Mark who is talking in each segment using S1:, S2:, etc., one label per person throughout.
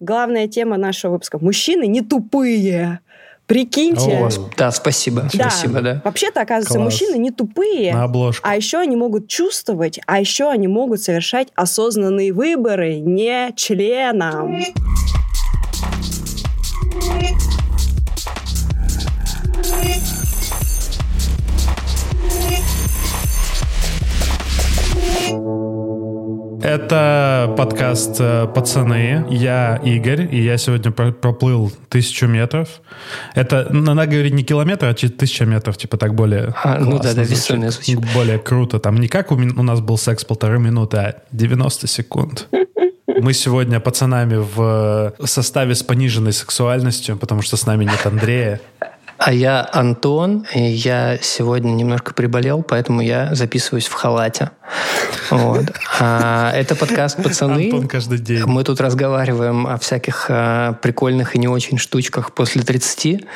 S1: главная тема нашего выпуска. Мужчины не тупые. Прикиньте.
S2: О, да, спасибо.
S1: Да.
S2: Спасибо, да.
S1: Вообще-то, оказывается,
S3: Класс.
S1: мужчины не тупые.
S3: На обложку.
S1: А еще они могут чувствовать, а еще они могут совершать осознанные выборы не членом.
S3: Это подкаст э, «Пацаны». Я Игорь, и я сегодня про- проплыл тысячу метров. Это, надо говорить не километр, а тысяча метров, типа так более
S2: А, ну
S3: классно
S2: да, да,
S3: звучит. Более круто. Там не как у, у нас был секс полторы минуты, а 90 секунд. Мы сегодня пацанами в э, составе с пониженной сексуальностью, потому что с нами нет Андрея.
S2: А я Антон, и я сегодня немножко приболел, поэтому я записываюсь в халате. Вот. А, это подкаст «Пацаны».
S3: Антон каждый день.
S2: Мы тут разговариваем о всяких а, прикольных и не очень штучках после 30,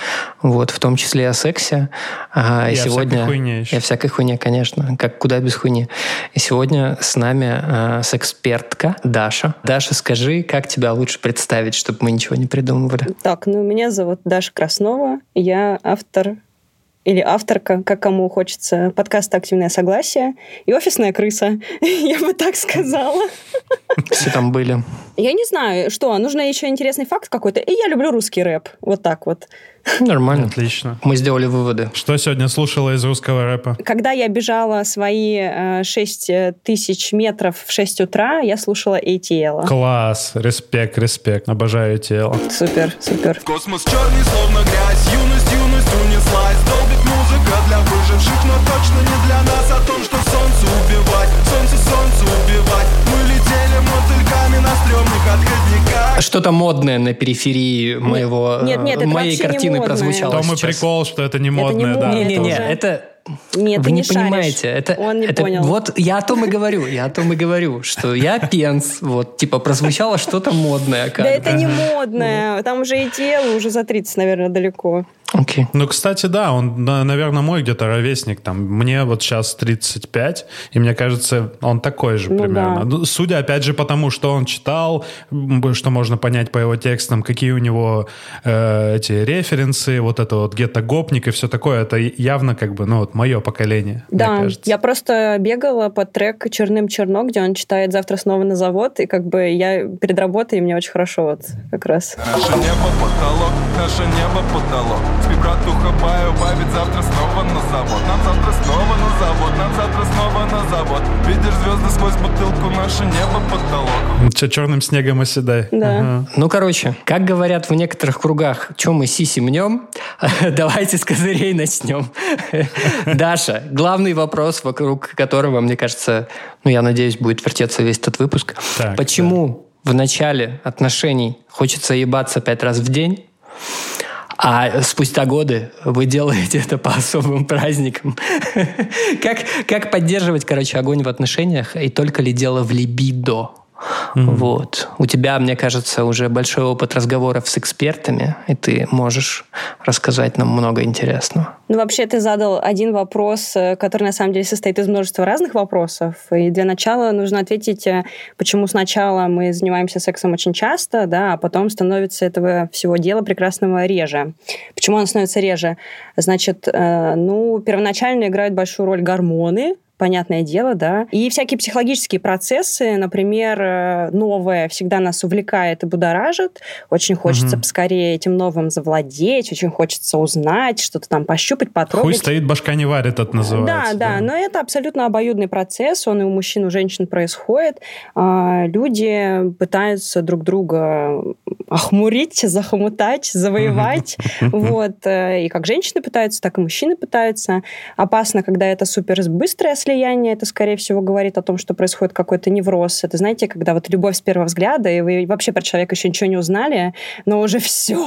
S2: вот, в том числе о сексе. А,
S3: И о всякой хуйне еще.
S2: И о всякой хуйне, конечно. Как куда без хуйни. И сегодня с нами а, секспертка Даша. Даша, скажи, как тебя лучше представить, чтобы мы ничего не придумывали?
S1: Так, ну меня зовут Даша Краснова. Я автор или авторка, как кому хочется, подкаста «Активное согласие» и офисная крыса. Я бы так сказала.
S2: Все там были.
S1: Я не знаю, что, нужно еще интересный факт какой-то. И я люблю русский рэп. Вот так вот.
S2: Нормально.
S3: Отлично.
S2: Мы сделали выводы.
S3: Что сегодня слушала из русского рэпа?
S1: Когда я бежала свои 6 тысяч метров в 6 утра, я слушала ATL.
S3: Класс, респект, респект. Обожаю тело.
S1: Супер, супер.
S4: Космос черный, словно грязь точно не для нас О том, что солнце убивать Солнце, солнце убивать Мы летели мотыльками на стрёмных отходниках
S2: Что-то модное на периферии моего,
S1: нет, нет, это
S2: моей
S1: не
S2: картины
S1: модное.
S2: прозвучало
S3: То мы
S2: сейчас.
S3: прикол, что это не
S1: не
S3: модное, да.
S1: модное.
S2: Не-не-не,
S1: Это
S2: это...
S1: Нет,
S2: Вы
S1: ты
S2: не,
S1: не шаришь.
S2: понимаете, это,
S1: Он не
S2: это
S1: понял.
S2: вот я о том и говорю, я о том и говорю, что я пенс, вот типа прозвучало что-то модное,
S1: Да это не модное. Там уже ATL уже за 30, наверное, далеко.
S2: Окей.
S3: Ну, кстати, да, он, на- наверное, мой где-то ровесник. Там, мне вот сейчас 35, и мне кажется, он такой же
S1: Ну
S3: примерно.
S1: да.
S3: Ну, Судя, опять же, потому что он читал, что можно понять по его текстам, какие у него э, эти референсы, вот это вот гетто-гопник и все такое. Это явно как бы, ну, вот мое поколение, мне
S1: Да,
S3: кажется.
S1: я просто бегала под трек «Черным черно», где он читает «Завтра снова на завод», и как бы я перед работой, и мне очень хорошо вот как раз.
S4: Наше небо потолок, наше небо потолок Спи, братуха, баю, ведь завтра снова на завод Нам завтра снова на завод, нам завтра снова на завод Видишь звезды сквозь бутылку, наше небо потолок
S3: Че, черным снегом оседай.
S1: Да.
S3: Ага.
S2: Ну, короче, как говорят в некоторых кругах, чем мы сиси мнем, давайте с козырей начнем. Даша, главный вопрос, вокруг которого, мне кажется, ну, я надеюсь, будет вертеться весь этот выпуск.
S3: Так,
S2: Почему в начале отношений хочется ебаться пять раз в день, а спустя годы вы делаете это по особым праздникам. Как, как поддерживать, короче, огонь в отношениях, и только ли дело в либидо? Вот. У тебя, мне кажется, уже большой опыт разговоров с экспертами, и ты можешь рассказать нам много интересного.
S1: Ну, вообще, ты задал один вопрос, э, который на самом деле состоит из множества разных вопросов. И для начала нужно ответить, э, почему сначала мы занимаемся сексом очень часто, да, а потом становится этого всего дела прекрасного реже. Почему оно становится реже? Значит, э, ну, первоначально играют большую роль гормоны, понятное дело, да. И всякие психологические процессы, например, э, новое всегда нас увлекает и будоражит. Очень хочется поскорее этим новым завладеть, очень хочется узнать, что-то там пощупать,
S3: Хуй
S1: потрогать.
S3: стоит, башка не варит, это называется.
S1: Да, да, но это абсолютно обоюдный процесс, он и у мужчин, и у женщин происходит. А, Люди пытаются друг друга охмурить, захомутать, завоевать. Вот. э, И как женщины пытаются, так и мужчины пытаются. Опасно, когда это супер быстрое слияние, это, скорее всего, говорит о том, что происходит какой-то невроз. Это, знаете, когда вот любовь с первого взгляда, и вы вообще про человека еще ничего не узнали, но уже все.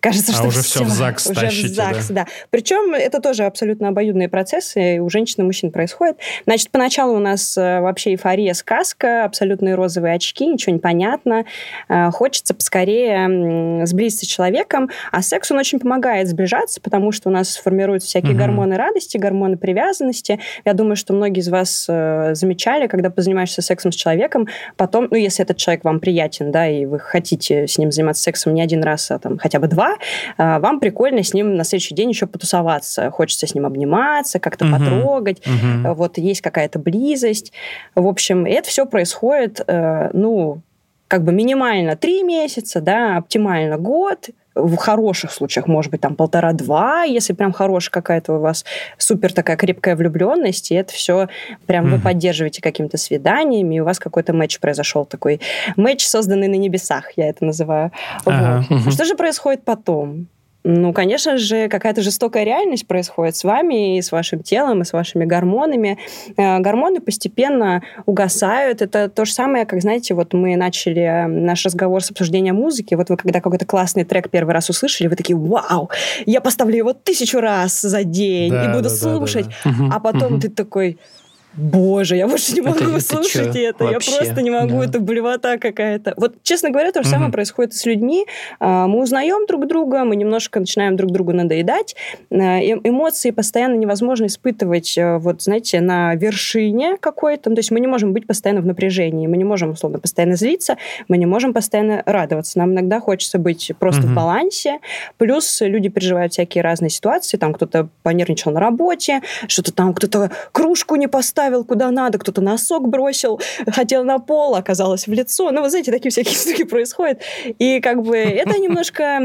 S1: Кажется,
S3: А
S1: что
S3: уже всё в ЗАГС
S1: уже
S3: тащите,
S1: в ЗАГС,
S3: да.
S1: да. Причем это тоже абсолютно обоюдные процессы, и у женщин и мужчин происходит. Значит, поначалу у нас э, вообще эйфория, сказка, абсолютные розовые очки, ничего не понятно. Э, Хочется поскорее сблизиться с человеком, а секс, он очень помогает сближаться, потому что у нас формируются всякие
S3: Мгм.
S1: гормоны радости, гормоны привязанности. Я думаю, что многие из вас э, замечали, когда позанимаешься сексом с человеком, потом, ну, если этот человек вам приятен, да, и вы хотите с ним заниматься сексом не один раз, а там хотя бы два, э, вам прикольно с ним на следующий день еще потусоваться. Хочется с ним обниматься, как-то угу. потрогать. Угу. Вот есть какая-то близость. В общем, это все происходит, э, ну, как бы минимально три месяца, да, оптимально год, в хороших случаях, может быть, там полтора-два, если прям хорошая какая-то у вас супер такая крепкая влюбленность, и это все прям mm-hmm. вы поддерживаете какими-то свиданиями, и у вас какой-то матч произошел такой. Матч, созданный на небесах, я это называю. Ага. Вот. Mm-hmm. Что же происходит потом? Ну, конечно же, какая-то жестокая реальность происходит с вами и с вашим телом, и с вашими гормонами. Э, гормоны постепенно угасают. Это то же самое, как, знаете, вот мы начали наш разговор с обсуждения музыки. Вот вы когда какой-то классный трек первый раз услышали, вы такие, вау, я поставлю его тысячу раз за день да, и буду да, слушать. Да, да, да. А потом угу. ты такой, Боже, я больше не могу это, слушать это. Вообще? Я просто не могу, да. это блевота какая-то. Вот, честно говоря, то же самое происходит с людьми. А, мы узнаем друг друга, мы немножко начинаем друг другу надоедать. А, эмоции постоянно невозможно испытывать, а, вот, знаете, на вершине какой-то. То есть мы не можем быть постоянно в напряжении, мы не можем, условно, постоянно злиться, мы не можем постоянно радоваться. Нам иногда хочется быть просто угу. в балансе. Плюс люди переживают всякие разные ситуации. Там кто-то понервничал на работе, что-то там кто-то кружку не поставил, поставил куда надо, кто-то носок бросил, хотел на пол, оказалось в лицо. Ну, вы знаете, такие всякие штуки происходят. И как бы это немножко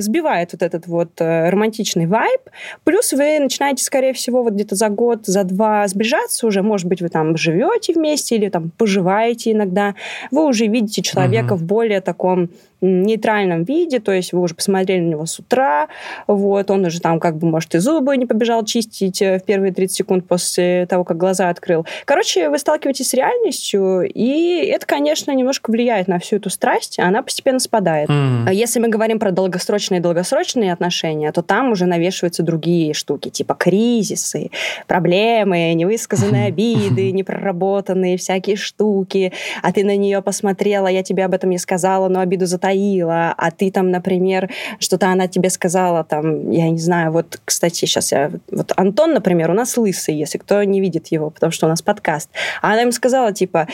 S1: сбивает вот этот вот э, романтичный вайб. Плюс вы начинаете, скорее всего, вот где-то за год, за два сближаться уже. Может быть, вы там живете вместе или там поживаете иногда. Вы уже видите человека uh-huh. в более таком нейтральном виде, то есть вы уже посмотрели на него с утра, вот, он уже там как бы, может, и зубы не побежал чистить э, в первые 30 секунд после того, как глаза открыл. Короче, вы сталкиваетесь с реальностью, и это, конечно, немножко влияет на всю эту страсть, она постепенно спадает. Mm. Если мы говорим про долгосрочные и долгосрочные отношения, то там уже навешиваются другие штуки, типа кризисы, проблемы, невысказанные обиды, непроработанные всякие штуки, а ты на нее посмотрела, я тебе об этом не сказала, но обиду за затаила, а ты там, например, что-то она тебе сказала, там, я не знаю, вот, кстати, сейчас я... Вот Антон, например, у нас лысый, если кто не видит его, потому что у нас подкаст. А она ему сказала, типа,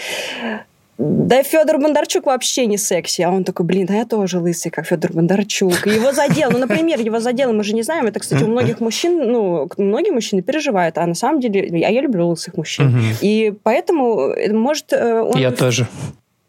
S1: да Федор Бондарчук вообще не секси. А он такой, блин, да я тоже лысый, как Федор Бондарчук. И его задел. Ну, например, его задел, мы же не знаем. Это, кстати, у многих мужчин, ну, многие мужчины переживают. А на самом деле, а я люблю лысых мужчин. И поэтому, э, может... Э,
S2: он... Я тоже.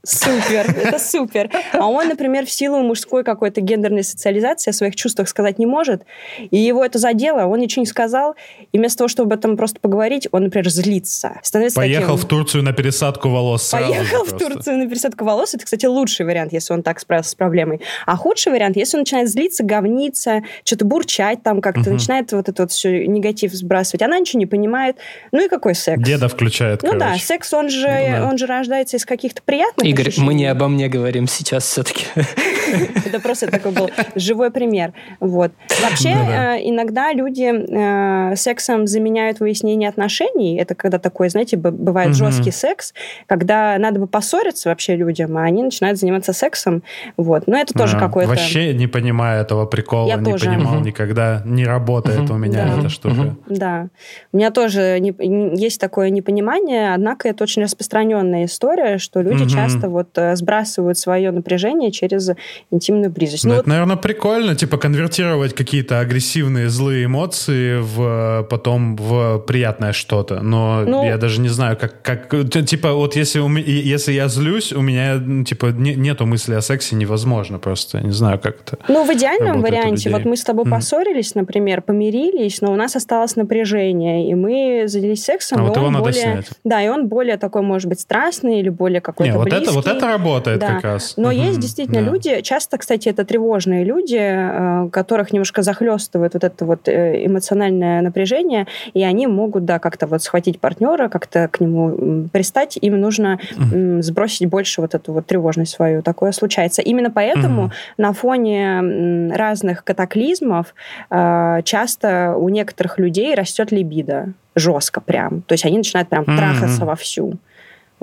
S1: Супер, это супер. А он, например, в силу мужской какой-то гендерной социализации о своих чувствах сказать не может, и его это задело, он ничего не сказал, и вместо того, чтобы об этом просто поговорить, он, например, злится.
S3: Становится Поехал таким... в Турцию на пересадку волос
S1: Поехал в Турцию на пересадку волос. Это, кстати, лучший вариант, если он так справился с проблемой. А худший вариант, если он начинает злиться, говниться, что-то бурчать там как-то, угу. начинает вот этот вот все негатив сбрасывать. Она ничего не понимает. Ну и какой секс?
S3: Деда включает,
S1: Ну короче. да, секс, он же, ну, да. он же рождается из каких-то приятных
S2: Игорь, мы не обо мне говорим сейчас все-таки.
S1: Это просто такой был живой пример. Вот. Вообще, ну э, иногда люди э, сексом заменяют выяснение отношений. Это когда такой, знаете, бывает жесткий секс, когда надо бы поссориться вообще людям, а они начинают заниматься сексом. Вот. Но это тоже какой-то...
S3: Вообще не понимаю этого прикола, Я не тоже. понимал никогда. Не работает у меня эта штука.
S1: Да. У меня тоже есть такое непонимание, однако это очень распространенная история, что люди часто вот э, сбрасывают свое напряжение через интимную близость.
S3: Ну, ну это, вот... наверное, прикольно, типа конвертировать какие-то агрессивные злые эмоции в потом в приятное что-то. Но ну, я даже не знаю, как, как типа вот если, у, если я злюсь, у меня типа не, нету мысли о сексе невозможно просто. Я не знаю, как это.
S1: Ну, в идеальном варианте, вот мы с тобой mm. поссорились, например, помирились, но у нас осталось напряжение, и мы занялись сексом, а
S3: вот его
S1: он
S3: надо
S1: более,
S3: снять.
S1: Да, и он более такой, может быть, страстный или более какой-то
S3: не, вот
S1: близкий.
S3: Вот это работает да. как раз.
S1: Но угу. есть действительно да. люди, часто, кстати, это тревожные люди, э, которых немножко захлестывает вот это вот э, эмоциональное напряжение, и они могут, да, как-то вот схватить партнера, как-то к нему пристать, им нужно угу. сбросить больше вот эту вот тревожность свою. Такое случается. Именно поэтому угу. на фоне разных катаклизмов э, часто у некоторых людей растет либидо жестко прям. То есть они начинают прям трахаться вовсю.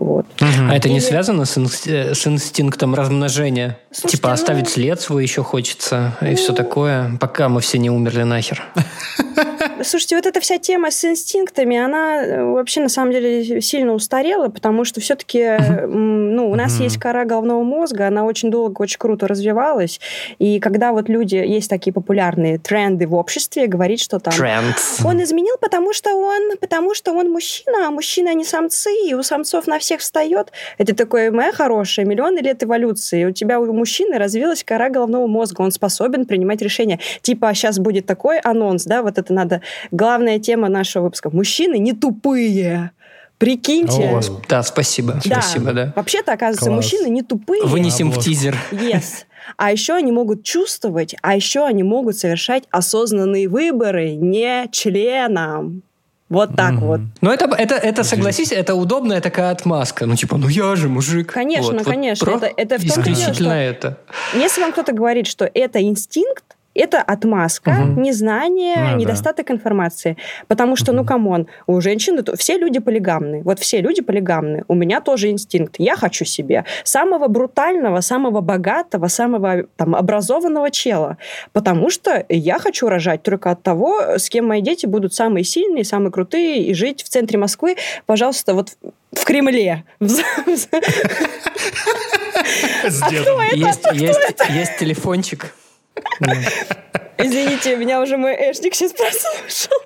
S1: Вот.
S2: А это не связано с, инст... с инстинктом размножения? Слушайте, типа оставить ну... след свой еще хочется и все такое, пока мы все не умерли нахер.
S1: Слушайте, вот эта вся тема с инстинктами, она э, вообще на самом деле сильно устарела, потому что все-таки ну, у нас есть кора головного мозга, она очень долго, очень круто развивалась. И когда вот люди, есть такие популярные тренды в обществе, говорит, что там...
S2: Trends.
S1: Он изменил, потому что он, потому что он мужчина, а мужчины, они самцы, и у самцов на всех встает. Это такое, моя хорошая, миллионы лет эволюции. У тебя у мужчины развилась кора головного мозга, он способен принимать решения. Типа, сейчас будет такой анонс, да, вот это надо главная тема нашего выпуска. Мужчины не тупые. Прикиньте.
S3: О,
S2: Да, спасибо.
S1: Да.
S2: Спасибо, да.
S1: Вообще-то, оказывается,
S3: Класс.
S1: мужчины не тупые.
S2: Вынесем в
S3: Обложку.
S2: тизер.
S1: Yes. А еще они могут чувствовать, а еще они могут совершать осознанные выборы не членом. Вот так
S3: Мгм.
S1: вот.
S2: Ну, это, это, это, согласись, это удобная такая отмазка. Ну, типа, ну я же мужик.
S1: Конечно,
S2: Вот, вот
S1: конечно.
S2: про-
S1: Это- это в том-то и дело, что-
S2: это.
S1: Если вам кто-то говорит, что это инстинкт, это отмазка,
S2: Мгм.
S1: незнание,
S3: Ну да.
S1: недостаток информации. Потому что, ну, come on, у женщины то- все люди полигамны. Вот все люди полигамны. У меня тоже инстинкт. Я хочу себе самого брутального, самого богатого, самого там, образованного чела. Потому что я хочу рожать только от того, с кем мои дети будут самые сильные, самые крутые, и жить в центре Москвы, пожалуйста, вот в Кремле.
S3: Дедом.
S2: Есть, есть, есть телефончик.
S1: Извините, меня уже мой эшник сейчас прослушал.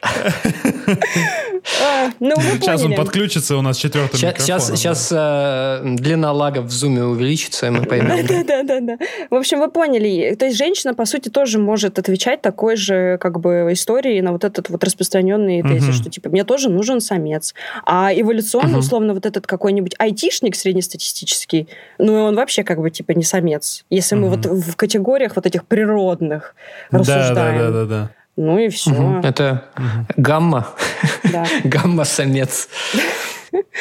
S1: А, Ну, вы
S3: Сейчас он подключится у нас четвертым
S2: Сейчас,
S3: микрофоном.
S2: сейчас, э, длина лага в зуме увеличится, и мы поймем.
S1: Да, да, да, да. В общем, вы поняли. То есть женщина, по сути, тоже может отвечать такой же, как бы, истории на вот этот вот распространенный тезис, что, типа, мне тоже нужен самец. А эволюционно, условно, вот этот какой-нибудь айтишник среднестатистический, ну, и он вообще, как бы, типа, не самец. Если мы вот в категориях вот этих природных
S3: Да, да,
S1: рассуждаем.
S3: да, да, да.
S1: Ну и все.
S2: Мгм. Это гамма.
S1: Да.
S2: Гамма-самец.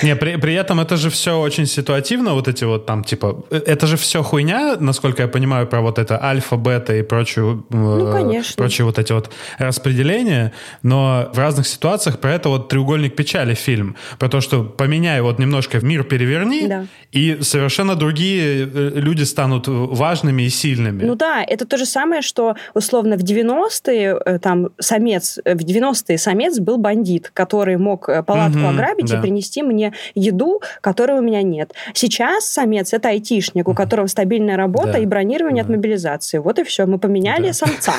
S3: Не, при, при этом это же все очень ситуативно, вот эти вот там, типа, э, это же все хуйня, насколько я понимаю, про вот это альфа, бета и прочую, э,
S1: Ну, конечно.
S3: прочие вот эти вот распределения, но в разных ситуациях про это вот треугольник печали фильм, про то, что поменяй вот немножко мир переверни,
S1: Да.
S3: и совершенно другие э, люди станут важными и сильными.
S1: Ну да, это то же самое, что условно в 90-е э, там самец, в 90-е самец был бандит, который мог палатку
S3: Мгм,
S1: ограбить
S3: да.
S1: и принести мне еду, которой у меня нет. Сейчас самец это айтишник, у которого стабильная работа
S3: Да,
S1: и бронирование от
S3: да.
S1: мобилизации. Вот и все. Мы поменяли
S3: Да.
S1: самца.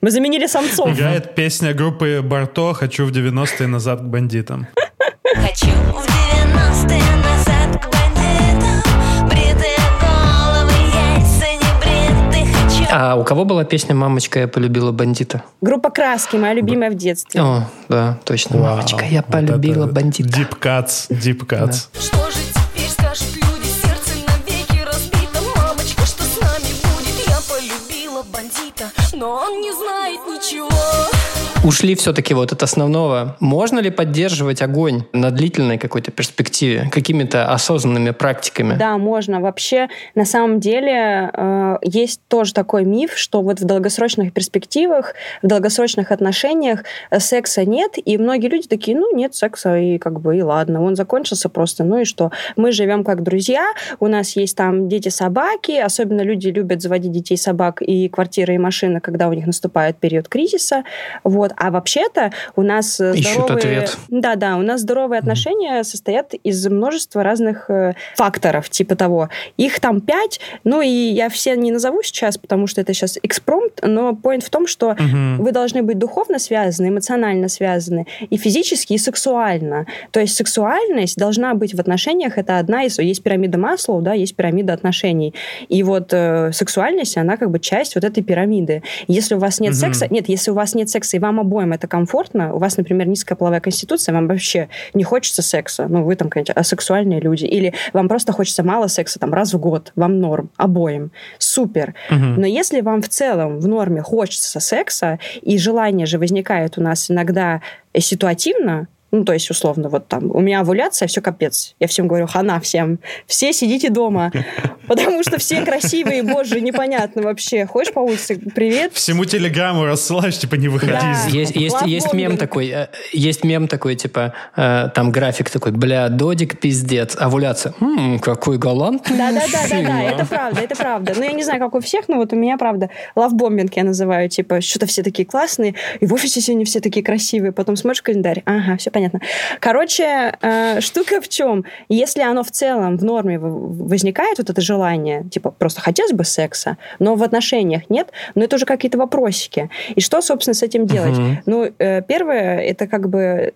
S1: Мы заменили самцов.
S3: Играет песня группы Барто «Хочу в 90-е назад к бандитам».
S5: Хочу
S2: А у кого была песня «Мамочка, я полюбила бандита»?
S1: Группа Краски, моя любимая в детстве.
S2: О, да, точно.
S3: Вау,
S2: «Мамочка, я
S3: вот
S2: полюбила
S3: это
S2: бандита».
S3: Deep cuts, deep cuts.
S5: Что же теперь скажут люди, сердце навеки разбито Мамочка, что с нами будет? Я полюбила бандита, но он не знает ничего
S2: Ушли все-таки вот от основного. Можно ли поддерживать огонь на длительной какой-то перспективе какими-то осознанными практиками?
S1: Да, можно. Вообще, на самом деле, э, есть тоже такой миф, что вот в долгосрочных перспективах, в долгосрочных отношениях э, секса нет, и многие люди такие, ну, нет секса, и как бы, и ладно, он закончился просто, ну и что? Мы живем как друзья, у нас есть там дети-собаки, особенно люди любят заводить детей-собак и квартиры, и машины, когда у них наступает период кризиса, вот. А вообще-то у нас э,
S2: Ищут
S1: здоровые...
S2: ответ.
S1: Да, да, у нас здоровые отношения состоят из множества разных э, факторов, типа того. Их там пять, ну и я все не назову сейчас, потому что это сейчас экспромт, но point в том, что
S3: Мгм.
S1: вы должны быть духовно связаны, эмоционально связаны, и физически, и сексуально. То есть сексуальность должна быть в отношениях, это одна из... Есть пирамида Маслоу, да, есть пирамида отношений. И вот э, сексуальность, она как бы часть вот этой пирамиды. Если у вас нет
S3: Мгм.
S1: секса... Нет, если у вас нет секса, и вам обоим это комфортно, у вас, например, низкая половая конституция, вам вообще не хочется секса, ну, вы там, конечно, асексуальные люди, или вам просто хочется мало секса, там, раз в год, вам норм, обоим. Супер.
S3: Мгм.
S1: Но если вам в целом в норме хочется секса, и желание же возникает у нас иногда ситуативно, Ну, то есть, условно, вот там, у меня овуляция, все капец. Я всем говорю, хана всем. Все сидите дома. Потому что все красивые, боже, непонятно вообще. Ходишь по улице, привет.
S3: Всему телеграмму рассылаешь, типа, не выходи
S1: Да.
S3: из
S2: Есть, есть, есть мем такой, э, есть мем такой, типа, э, там график такой, бля, додик пиздец, овуляция. М, какой галантный
S1: Да, да, да, да, да,
S2: мужчина».
S1: это правда, это правда. Ну, я не знаю, как у всех, но вот у меня, правда, лавбомбинг я называю, типа, что-то все такие классные, и в офисе сегодня все такие красивые, потом смотришь календарь, ага, все понятно. Короче, э, штука в чем? Если оно в целом в норме возникает, вот это желание, типа, просто хотелось бы секса, но в отношениях нет, но это уже какие-то вопросики. И что, собственно, с этим делать?
S2: Мгм.
S1: Ну, э, первое, это как бы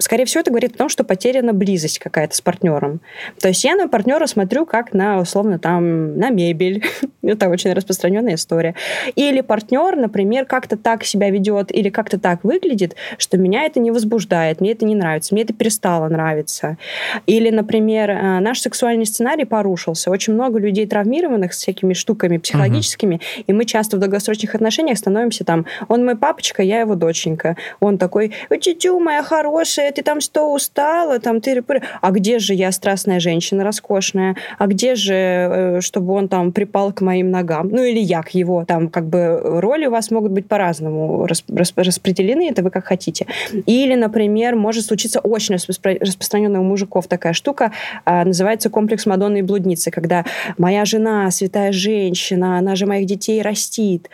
S1: Скорее всего, это говорит о том, что потеряна близость какая-то с партнером. То есть я на партнера смотрю как на, условно, там, на мебель. это очень распространенная история. Или партнер, например, как-то так себя ведет или как-то так выглядит, что меня это не возбуждает, мне это не нравится, мне это перестало нравиться. Или, например, э, наш сексуальный сценарий порушился. Очень много людей травмированных с всякими штуками психологическими, и мы часто в долгосрочных отношениях становимся там, он мой папочка, я его доченька. Он такой, тетю моя хорошая, ты там что, устала? Там ты... А где же я страстная женщина, роскошная? А где же, э, чтобы он там припал к моим ногам? Ну, или я к его. Там как бы роли у вас могут быть по-разному рас- рас- распределены, это вы как хотите. Или, например, может случиться очень распро- распространенная у мужиков такая штука, а, называется комплекс Мадонны и блудницы, когда моя жена, святая женщина, она же моих детей растит,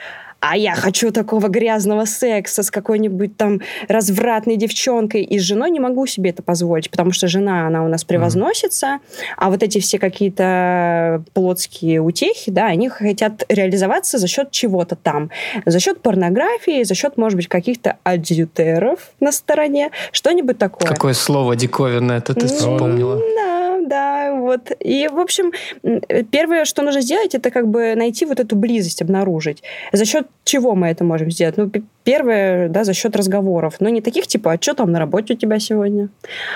S1: а я хочу такого грязного секса с какой-нибудь там развратной девчонкой, и с женой не могу себе это позволить, потому что жена, она у нас превозносится, а вот эти все какие-то плотские утехи, да, они хотят реализоваться за счет чего-то там, за счет порнографии, за счет, может быть, каких-то адъютеров на стороне, что-нибудь такое.
S2: Какое слово диковинное это ты
S1: Ну,
S2: вспомнила.
S1: Да, да, вот. И, в общем, м, первое, что нужно сделать, это как бы найти вот эту близость, обнаружить. За счет чего мы это можем сделать? Ну, первое, да, за счет разговоров. Ну, не таких типа, а что там на работе у тебя сегодня?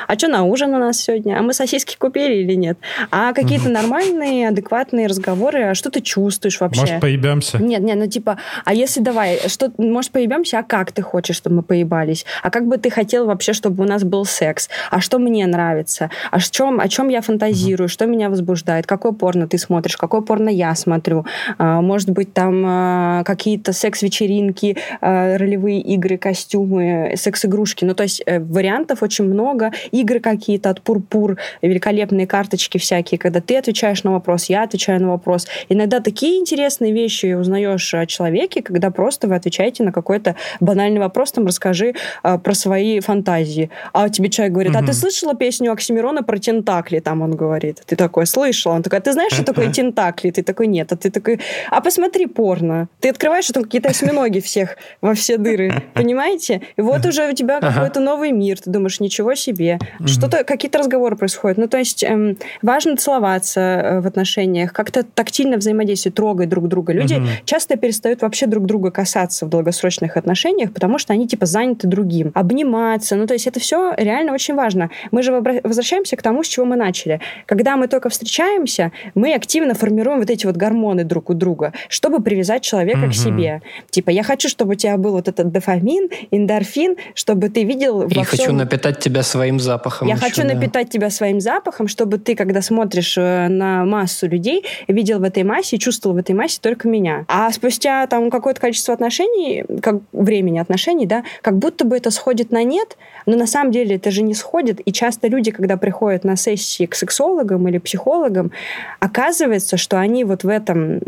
S1: А что на ужин у нас сегодня? А мы сосиски купили или нет? А какие-то нормальные, адекватные разговоры, а что ты чувствуешь вообще?
S3: Может, поебемся?
S1: Нет, нет, ну типа, а если давай, что, может, поебемся, а как ты хочешь, чтобы мы поебались? А как бы ты хотел вообще, чтобы у нас был секс? А что мне нравится? А о чем, о чем я фантазирую? Что меня возбуждает? Какое порно ты смотришь? Какое порно я смотрю? А, может быть, там а, какие-то секс-вечеринки, а, ролевые игры, костюмы, секс-игрушки. Ну, то есть э, вариантов очень много. Игры какие-то от пурпур, великолепные карточки всякие, когда ты отвечаешь на вопрос, я отвечаю на вопрос. Иногда такие интересные вещи узнаешь о человеке, когда просто вы отвечаете на какой-то банальный вопрос, там, расскажи про свои фантазии. А тебе человек говорит, а ты слышала песню Оксимирона про тентакли? Там он говорит. Ты такой, слышал. Он такой, а ты знаешь, что такое тентакли? Ты такой, нет. А ты такой, а посмотри порно. Ты открываешь, что там какие-то осьминоги всех во все дыры. Понимаете? И вот уже у тебя какой-то новый мир. Ты думаешь, ничего себе. Что-то, какие-то разговоры происходят. Ну, то есть эм, важно целоваться э, в отношениях, как-то тактильно взаимодействовать, трогать друг друга. Люди часто перестают вообще друг друга касаться в долгосрочных отношениях, потому что они типа заняты другим. Обниматься. Ну, то есть это все реально очень важно. Мы же возвращаемся к тому, с чего мы начали. Когда мы только встречаемся, мы активно формируем вот эти вот гормоны друг у друга, чтобы привязать человека к себе. Типа, я хочу, чтобы у тебя был вот этот дофамин, эндорфин, чтобы ты видел
S2: И
S1: во
S2: хочу
S1: всем-
S2: напитать тебя своим запахом.
S1: я
S2: еще,
S1: хочу
S2: да.
S1: напитать тебя своим запахом, чтобы ты, когда смотришь э, на массу людей, видел в этой массе и чувствовал в этой массе только меня. А спустя там какое-то количество отношений, как времени отношений, да, как будто бы это сходит на нет, но на самом деле это же не сходит. И часто люди, когда приходят на сессии к сексологам или психологам, оказывается, что они вот в этом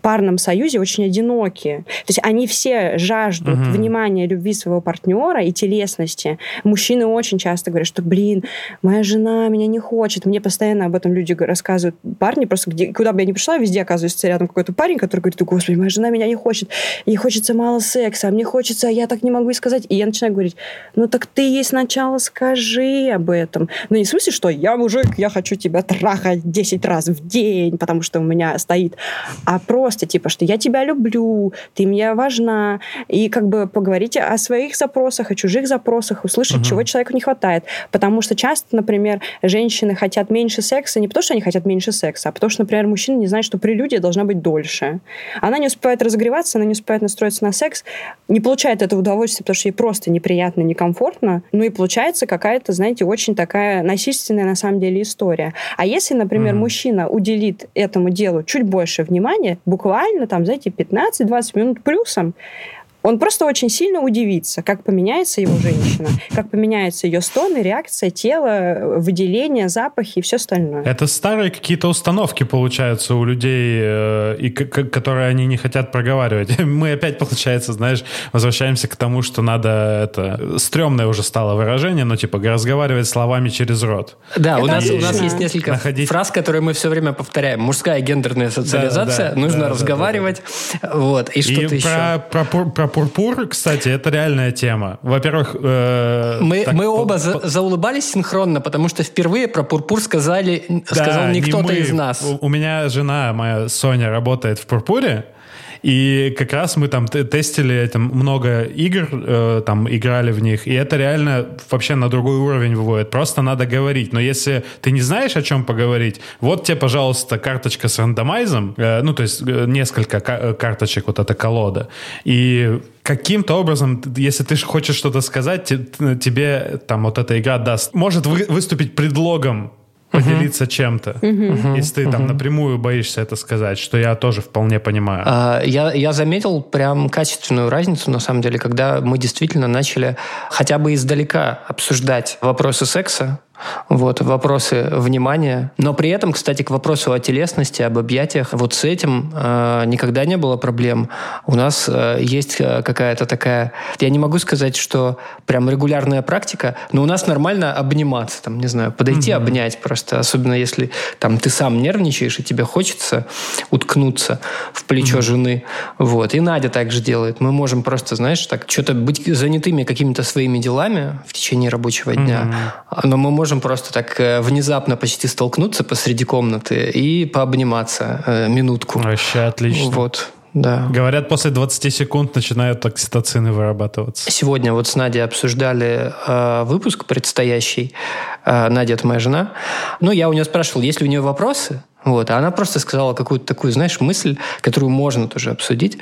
S1: парном союзе очень одинокие. То есть они все жаждут
S3: Мгм.
S1: внимания, любви своего партнера и телесности. Мужчины очень часто говорят, что, блин, моя жена меня не хочет. Мне постоянно об этом люди рассказывают. Парни просто, где, куда бы я ни пришла, везде оказывается рядом какой-то парень, который говорит, господи, моя жена меня не хочет. Ей хочется мало секса, а мне хочется, а я так не могу и сказать. И я начинаю говорить, ну так ты ей сначала скажи об этом. Ну не в смысле, что я мужик, я я хочу тебя трахать 10 раз в день, потому что у меня стоит, а просто типа, что я тебя люблю, ты мне важна, и как бы поговорить о своих запросах, о чужих запросах, услышать, чего человеку не хватает. Потому что часто, например, женщины хотят меньше секса не потому, что они хотят меньше секса, а потому что, например, мужчина не знает, что прелюдия должна быть дольше. Она не успевает разогреваться, она не успевает настроиться на секс, не получает это удовольствие, потому что ей просто неприятно, некомфортно, ну и получается какая-то, знаете, очень такая насильственная на самом деле история. А если, например, mm-hmm. мужчина уделит этому делу чуть больше внимания, буквально там, знаете, 15-20 минут плюсом, он просто очень сильно удивится, как поменяется его женщина, как поменяется ее стоны, реакция тела, выделение, запахи и все остальное.
S3: Это старые какие-то установки получаются у людей, э, и которые они не хотят проговаривать. Мы опять, получается, знаешь, возвращаемся к тому, что надо это... Стрёмное уже стало выражение, но типа разговаривать словами через рот.
S2: Да, у нас, у нас есть несколько находить... фраз, которые мы все время повторяем. Мужская гендерная социализация, да, да, нужно да, разговаривать, да, да, да. вот, и что-то еще.
S3: Про, про, про пурпур, кстати, это реальная тема. Во-первых,
S2: э, мы, так, мы оба по, за, заулыбались синхронно, потому что впервые про пурпур сказали, да, сказал не, не кто-то из нас.
S3: У, у меня жена, моя Соня, работает в пурпуре. И как раз мы там тестили там много игр, э, там играли в них, и это реально вообще на другой уровень выводит. Просто надо говорить. Но если ты не знаешь, о чем поговорить, вот тебе, пожалуйста, карточка с рандомайзом, э, ну, то есть э, несколько э, карточек, вот эта колода. И каким-то образом, если ты хочешь что-то сказать, тебе там вот эта игра даст, может вы, выступить предлогом поделиться uh-huh. чем-то. Uh-huh. Если ты uh-huh. там напрямую боишься это сказать, что я тоже вполне понимаю.
S2: А, я, я заметил прям качественную разницу, на самом деле, когда мы действительно начали хотя бы издалека обсуждать вопросы секса, вот, вопросы внимания. Но при этом, кстати, к вопросу о телесности, об объятиях, вот с этим э, никогда не было проблем. У нас э, есть э, какая-то такая... Я не могу сказать, что прям регулярная практика, но у нас нормально обниматься, там, не знаю, подойти, mm-hmm. обнять просто. Особенно если там ты сам нервничаешь, и тебе хочется уткнуться в плечо mm-hmm. жены. Вот. И Надя также делает. Мы можем просто, знаешь, так, что-то быть занятыми какими-то своими делами в течение рабочего дня. Mm-hmm. Но мы можем можем просто так э, внезапно почти столкнуться посреди комнаты и пообниматься э, минутку.
S3: Вообще отлично.
S2: Вот. Да.
S3: Говорят, после 20 секунд начинают окситоцины вырабатываться.
S2: Сегодня вот с Надей обсуждали э, выпуск предстоящий. Э, Надя – это моя жена. Ну, я у нее спрашивал, есть ли у нее вопросы. Вот. А она просто сказала какую-то такую, знаешь, мысль, которую можно тоже обсудить,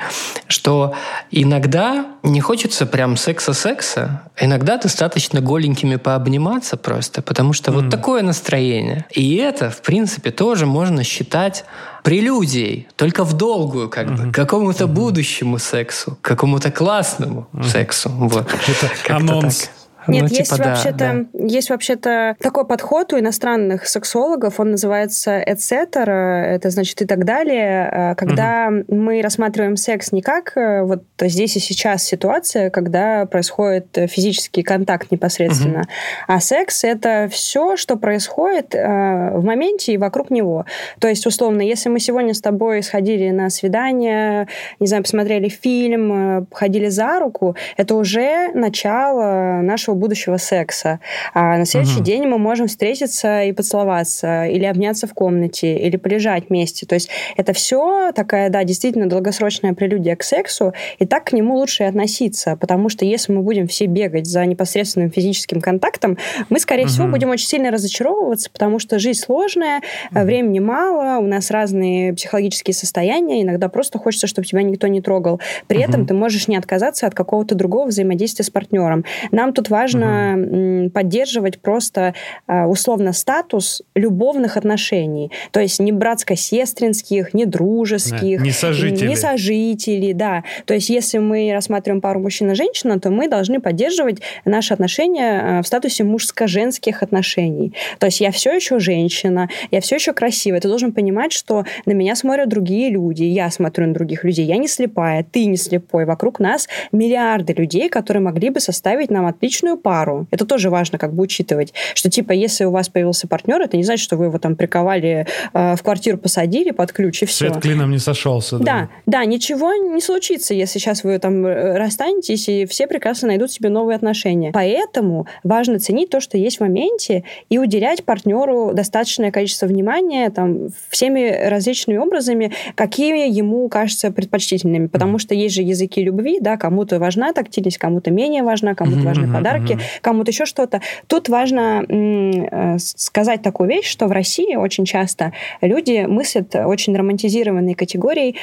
S2: что иногда не хочется прям секса-секса, иногда достаточно голенькими пообниматься просто, потому что mm. вот такое настроение. И это, в принципе, тоже можно считать прелюдией, только в долгую, как mm-hmm. бы, к какому-то mm-hmm. будущему сексу, к какому-то классному mm-hmm. сексу. Вот.
S3: Это анонс. Так.
S1: Нет, ну, есть типа, вообще-то да, есть вообще-то такой подход у иностранных сексологов, он называется etc. Это значит и так далее, э, когда угу. мы рассматриваем секс не как э, вот здесь и сейчас ситуация, когда происходит физический контакт непосредственно, угу. а секс это все, что происходит э, в моменте и вокруг него. То есть условно, если мы сегодня с тобой сходили на свидание, не знаю, посмотрели фильм, ходили за руку, это уже начало нашего нашего будущего секса. А на следующий угу. день мы можем встретиться и поцеловаться, или обняться в комнате, или полежать вместе. То есть это все такая, да, действительно долгосрочная прелюдия к сексу, и так к нему лучше и относиться, потому что если мы будем все бегать за непосредственным физическим контактом, мы, скорее угу. всего, будем очень сильно разочаровываться, потому что жизнь сложная, угу. времени мало, у нас разные психологические состояния, иногда просто хочется, чтобы тебя никто не трогал. При угу. этом ты можешь не отказаться от какого-то другого взаимодействия с партнером. Нам тут важно важно угу. поддерживать просто а, условно статус любовных отношений. То есть не братско-сестринских, не дружеских.
S3: Не сожители.
S1: Не сожители, да. То есть если мы рассматриваем пару мужчина и женщина, то мы должны поддерживать наши отношения а, в статусе мужско-женских отношений. То есть я все еще женщина, я все еще красивая. Ты должен понимать, что на меня смотрят другие люди, я смотрю на других людей. Я не слепая, ты не слепой. Вокруг нас миллиарды людей, которые могли бы составить нам отличную полноценную пару. Это тоже важно как бы учитывать, что типа если у вас появился партнер, это не значит, что вы его там приковали э, в квартиру, посадили под ключ и все.
S3: Свет клином не сошелся.
S1: Да, да, ничего не случится, если сейчас вы там э, расстанетесь, и все прекрасно найдут себе новые отношения. Поэтому важно ценить то, что есть в моменте, и уделять партнеру достаточное количество внимания там, всеми различными образами, какие ему кажутся предпочтительными. Потому что есть же языки любви, да, кому-то важна тактильность, кому-то менее важна, кому-то
S3: Мгм,
S1: важны подарки,
S3: мгм.
S1: кому-то еще что-то. Тут важно э, сказать такую вещь, что в России очень часто люди мыслят очень романтизированной категорией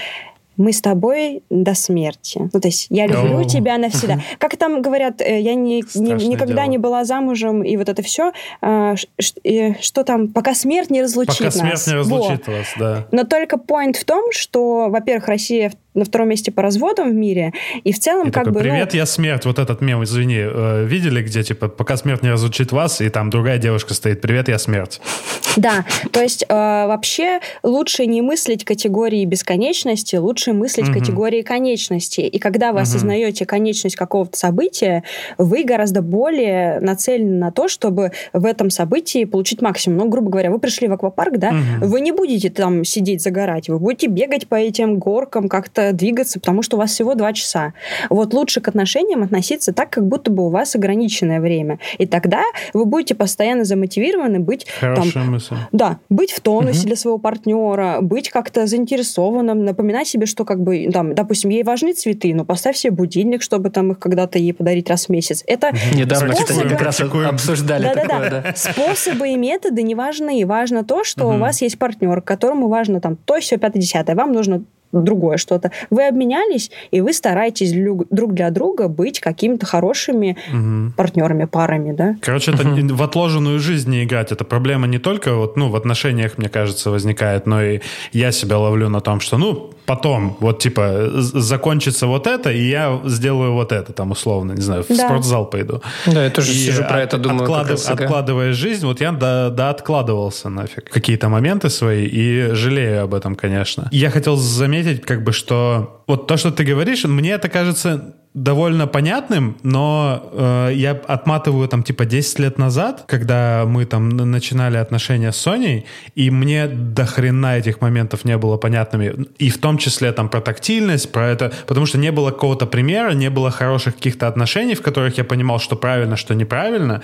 S1: мы с тобой до смерти. Ну, то есть я люблю
S3: О.
S1: тебя навсегда. Как там говорят, э, я не, не- никогда
S3: дело.
S1: не была замужем, и вот это все, что там, пока смерть не разлучит
S3: Пока смерть
S1: нас.
S3: не
S1: Во.
S3: разлучит вас, да.
S1: Но только point в том, что, во-первых, Россия в- на втором месте по разводам в мире, и в целом
S3: И
S1: как
S3: такой,
S1: бы... ну,
S3: привет, я смерть. Вот этот мем, извини, э, видели, где типа, пока смерть не разлучит вас, и там другая девушка стоит, привет, я смерть.
S1: Да, то есть э, вообще лучше не мыслить категории бесконечности, лучше мыслить
S3: Мгм.
S1: категории конечности. И когда вы
S3: Мгм.
S1: осознаете конечность какого-то события, вы гораздо более нацелены на то, чтобы в этом событии получить максимум. Ну, грубо говоря, вы пришли в аквапарк, да,
S3: Мгм.
S1: вы не будете там сидеть загорать, вы будете бегать по этим горкам, как-то двигаться, потому что у вас всего два часа. Вот лучше к отношениям относиться так, как будто бы у вас ограниченное время. И тогда вы будете постоянно замотивированы быть там,
S3: Хорошая мысль.
S1: да, быть в тонусе
S2: Мгм.
S1: для своего партнера, быть как-то заинтересованным, напоминать себе, что как бы, там, допустим, ей важны цветы, но поставь себе будильник, чтобы там их когда-то ей подарить раз в месяц. Это
S2: Недавно,
S1: способы-
S2: кстати, как раз
S3: Практикуем.
S2: обсуждали такое,
S1: Да-да-да.
S2: да.
S1: Способы и методы не важны. И важно то, что у
S3: Мгм.
S1: вас есть партнер, которому важно там то, все, пятое, десятое. Вам нужно другое что-то. Вы обменялись, и вы стараетесь друг для друга быть какими-то хорошими
S3: Мгм.
S1: партнерами, парами, да?
S3: Короче, это не- в отложенную жизнь не играть. Это проблема не только вот, ну, в отношениях, мне кажется, возникает, но и я себя ловлю на том, что, ну, потом, вот, типа, закончится вот это, и я сделаю вот это, там, условно, не знаю, в
S1: Да.
S3: спортзал пойду.
S2: Да, я тоже
S3: И
S2: сижу про
S3: от-
S2: это думаю.
S3: отклад-
S2: раз, ага.
S3: Откладывая жизнь, вот я да, да откладывался нафиг какие-то моменты свои и жалею об этом, конечно. Я хотел заметить, как бы, что вот то, что ты говоришь, мне это кажется довольно понятным, но э, я отматываю там типа 10 лет назад, когда мы там начинали отношения с Соней, и мне до хрена этих моментов не было понятными. И в том числе там про тактильность, про это, потому что не было какого-то примера, не было хороших каких-то отношений, в которых я понимал, что правильно, что неправильно.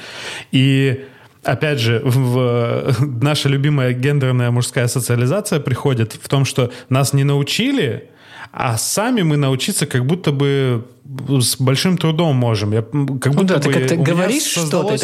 S3: И опять же, в, наша любимая гендерная мужская социализация приходит в том, что нас не научили, а сами мы научиться как будто бы с большим трудом можем. Я, как
S2: Ну
S3: будто
S2: да, ты
S3: бы
S2: как-то
S3: у меня
S2: говоришь что-то,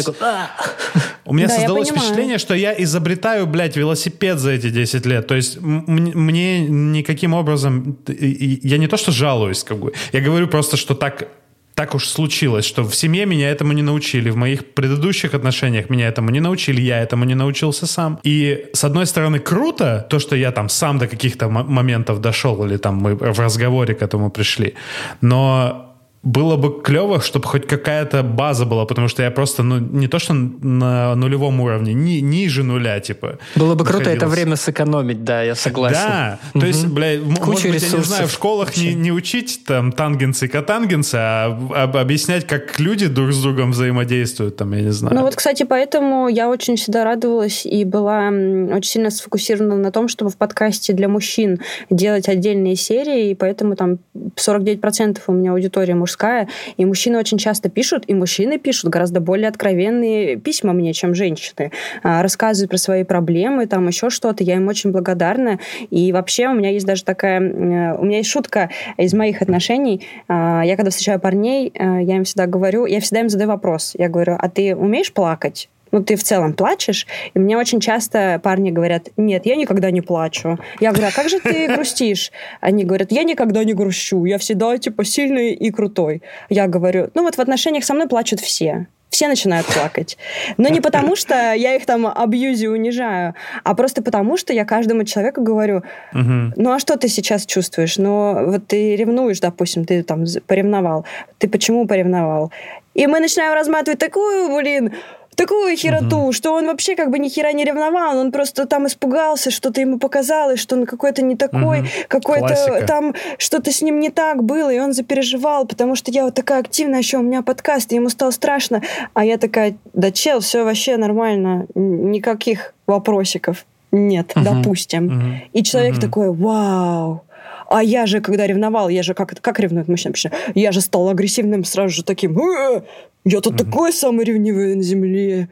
S3: у меня
S1: Да,
S3: создалось впечатление, что я изобретаю, блядь, велосипед за эти 10 лет. То есть мне никаким образом... Я не то, что жалуюсь, как бы. Я говорю просто, что так так уж случилось, что в семье меня этому не научили, в моих предыдущих отношениях меня этому не научили, я этому не научился сам. И с одной стороны круто то, что я там сам до каких-то моментов дошел, или там мы в разговоре к этому пришли, но было бы клево, чтобы хоть какая-то база была, потому что я просто, ну, не то что на нулевом уровне, ни, ниже нуля, типа.
S2: Было бы круто это
S3: находился.
S2: время сэкономить, да, я согласен.
S3: Да, то есть, бля,
S2: Кучу
S3: может быть, я не знаю, в школах не, не учить там тангенсы и котангенсы, а об- объяснять, как люди друг с другом взаимодействуют, там, я не знаю.
S1: Ну вот, кстати, поэтому я очень всегда радовалась и была очень сильно сфокусирована на том, чтобы в подкасте для мужчин делать отдельные серии, и поэтому там 49% у меня аудитория мужская, и мужчины очень часто пишут, и мужчины пишут гораздо более откровенные письма мне, чем женщины. А, Рассказывают про свои проблемы, там еще что-то, я им очень благодарна. И вообще у меня есть даже такая... э, У меня есть шутка из моих отношений. А, Я когда встречаю парней, э, я им всегда говорю, я всегда им задаю вопрос. Я говорю, а ты умеешь плакать? Ну, ты в целом плачешь, и мне очень часто парни говорят, нет, я никогда не плачу. Я говорю, а как же ты грустишь? Они говорят, я никогда не грущу, я всегда, типа, сильный и крутой. Я говорю, ну, вот в отношениях со мной плачут все. Все начинают плакать. Но не потому, что я их там абьюзию, унижаю, а просто потому, что я каждому человеку говорю, ну а что ты сейчас чувствуешь? Ну вот ты ревнуешь, допустим, ты там поревновал. Ты почему поревновал? И мы начинаем разматывать такую, блин, такую хероту, что он вообще как бы ни хера не ревновал, он просто там испугался, что-то ему показалось, что он какой-то не такой,
S3: Мгм.
S1: какой-то там что-то с ним не так было, и он запереживал, потому что я вот такая активная, еще у меня подкаст, и ему стало страшно. А я такая, да чел, все вообще нормально, никаких вопросиков нет,
S2: Мгм.
S1: допустим.
S3: Мгм.
S1: И человек
S3: Мгм.
S1: такой, вау. А я же, когда ревновал, я же, как, как ревнует мужчина? обычно? Я же стал агрессивным сразу же таким, «Э, я тут такой самый ревнивый на земле.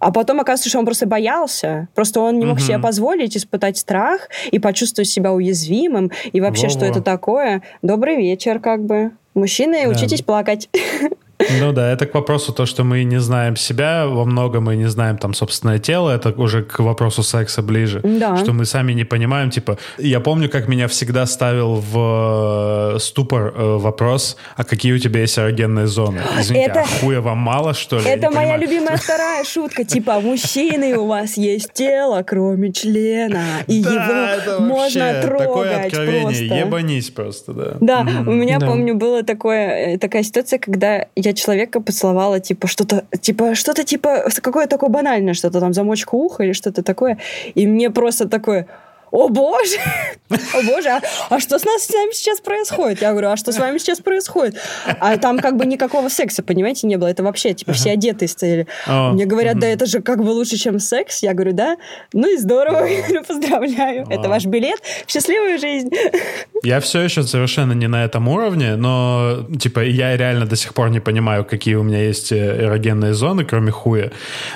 S1: А потом оказывается, что он просто боялся. Просто он не мог
S3: Мгм.
S1: себе позволить испытать страх и почувствовать себя уязвимым. И вообще, что
S3: Во-во.
S1: это такое? Добрый вечер, как бы. Мужчины,
S3: Да.
S1: учитесь плакать.
S3: Ну да, это к вопросу то, что мы не знаем себя, во многом мы не знаем там собственное тело, это уже к вопросу секса ближе.
S1: Да.
S3: Что мы сами не понимаем, типа, я помню, как меня всегда ставил в э, ступор э, вопрос, а какие у тебя есть эрогенные зоны? Извините,
S1: Это-
S3: а хуя вам мало, что ли?
S1: Это моя
S3: понимаю.
S1: любимая вторая шутка. Типа, мужчины, у вас есть тело, кроме члена. И его можно трогать
S3: Такое откровение,
S1: просто.
S3: ебанись просто, да.
S1: Да, у меня, помню, была такое, э, такая ситуация, когда я человека поцеловала, типа, что-то, типа, что-то, типа, какое-то такое банальное, что-то там, замочку уха или что-то такое, и мне просто такое, о боже, о боже, а, а что с нас с нами сейчас происходит? Я говорю, а что с вами сейчас происходит? А там как бы никакого секса, понимаете, не было. Это вообще, типа, все одетые стояли.
S3: О,
S1: Мне говорят, да это же как бы лучше, чем секс. Я говорю, да. Ну и здорово. Говорю, поздравляю. Это
S3: Вау.
S1: ваш билет в счастливую жизнь.
S3: Я все еще совершенно не на этом уровне, но, типа, я реально до сих пор не понимаю, какие у меня есть э, эрогенные зоны, кроме хуя.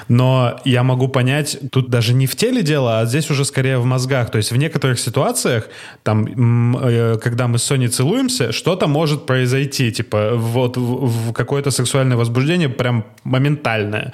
S3: Но я могу понять, тут даже не в теле дело, а здесь уже скорее в мозгах. То есть в некоторых ситуациях, там, э, когда мы с Соней целуемся, что-то может произойти, типа, вот в, в какое-то сексуальное возбуждение прям моментальное.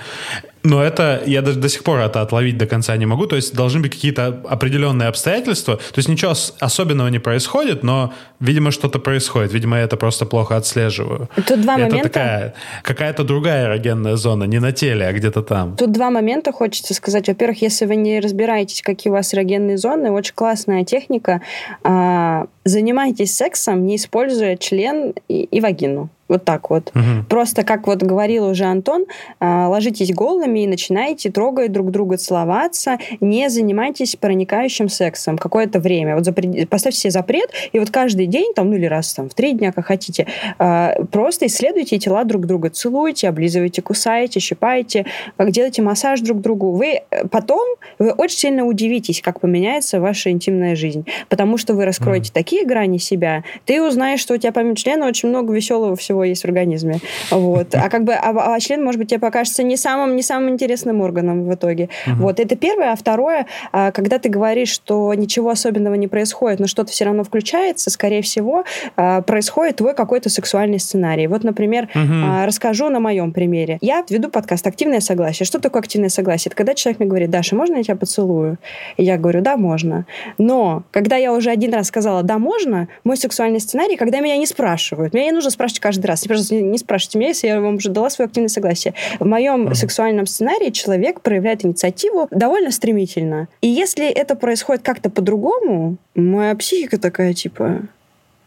S3: Но это, я даже до сих пор это отловить до конца не могу. То есть должны быть какие-то определенные обстоятельства. То есть ничего ос- особенного не происходит, но, видимо, что-то происходит. Видимо, я это просто плохо отслеживаю.
S1: Тут два
S3: это
S1: момента.
S3: такая, какая-то другая эрогенная зона, не на теле, а где-то там.
S1: Тут два момента хочется сказать. Во-первых, если вы не разбираетесь, какие у вас эрогенные зоны, очень классная техника. А, занимайтесь сексом, не используя член и, и вагину. Вот так вот.
S3: Мгм.
S1: Просто, как вот говорил уже Антон, а, ложитесь голыми и начинайте трогать друг друга, целоваться. Не занимайтесь проникающим сексом какое-то время. Вот запре- поставьте себе запрет, и вот каждый день, там, ну или раз там, в три дня, как хотите, а, просто исследуйте тела друг друга. Целуйте, облизывайте, кусайте, щипайте, как делайте массаж друг другу. Вы э, потом, вы очень сильно удивитесь, как поменяется ваша интимная жизнь. Потому что вы раскроете такие грани себя, ты узнаешь, что у тебя помимо члена очень много веселого всего есть в организме. Вот. А как бы а, а член, может быть, тебе покажется не самым, не самым интересным органом в итоге. Вот. Это первое. А второе, а, когда ты говоришь, что ничего особенного не происходит, но что-то все равно включается, скорее всего, а, происходит твой какой-то сексуальный сценарий. Вот, например, а, расскажу на моем примере. Я веду подкаст «Активное согласие». Что такое активное согласие? Это когда человек мне говорит, Даша, можно я тебя поцелую? И я говорю, да, можно. Но когда я уже один раз сказала, да, можно, мой сексуальный сценарий, когда меня не спрашивают. Меня не нужно спрашивать каждый раз. Пожалуйста, не не спрашивайте меня, если я вам уже дала свое активное согласие. В моем сексуальном сценарии человек проявляет инициативу довольно стремительно. И если это происходит как-то по-другому, моя психика такая, типа,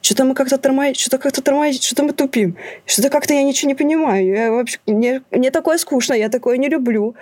S1: что-то мы как-то тормозим, что-то как-то тормозим, что-то мы тупим, что-то как-то я ничего не понимаю. Я вообще, мне, мне такое скучно, я такое не люблю.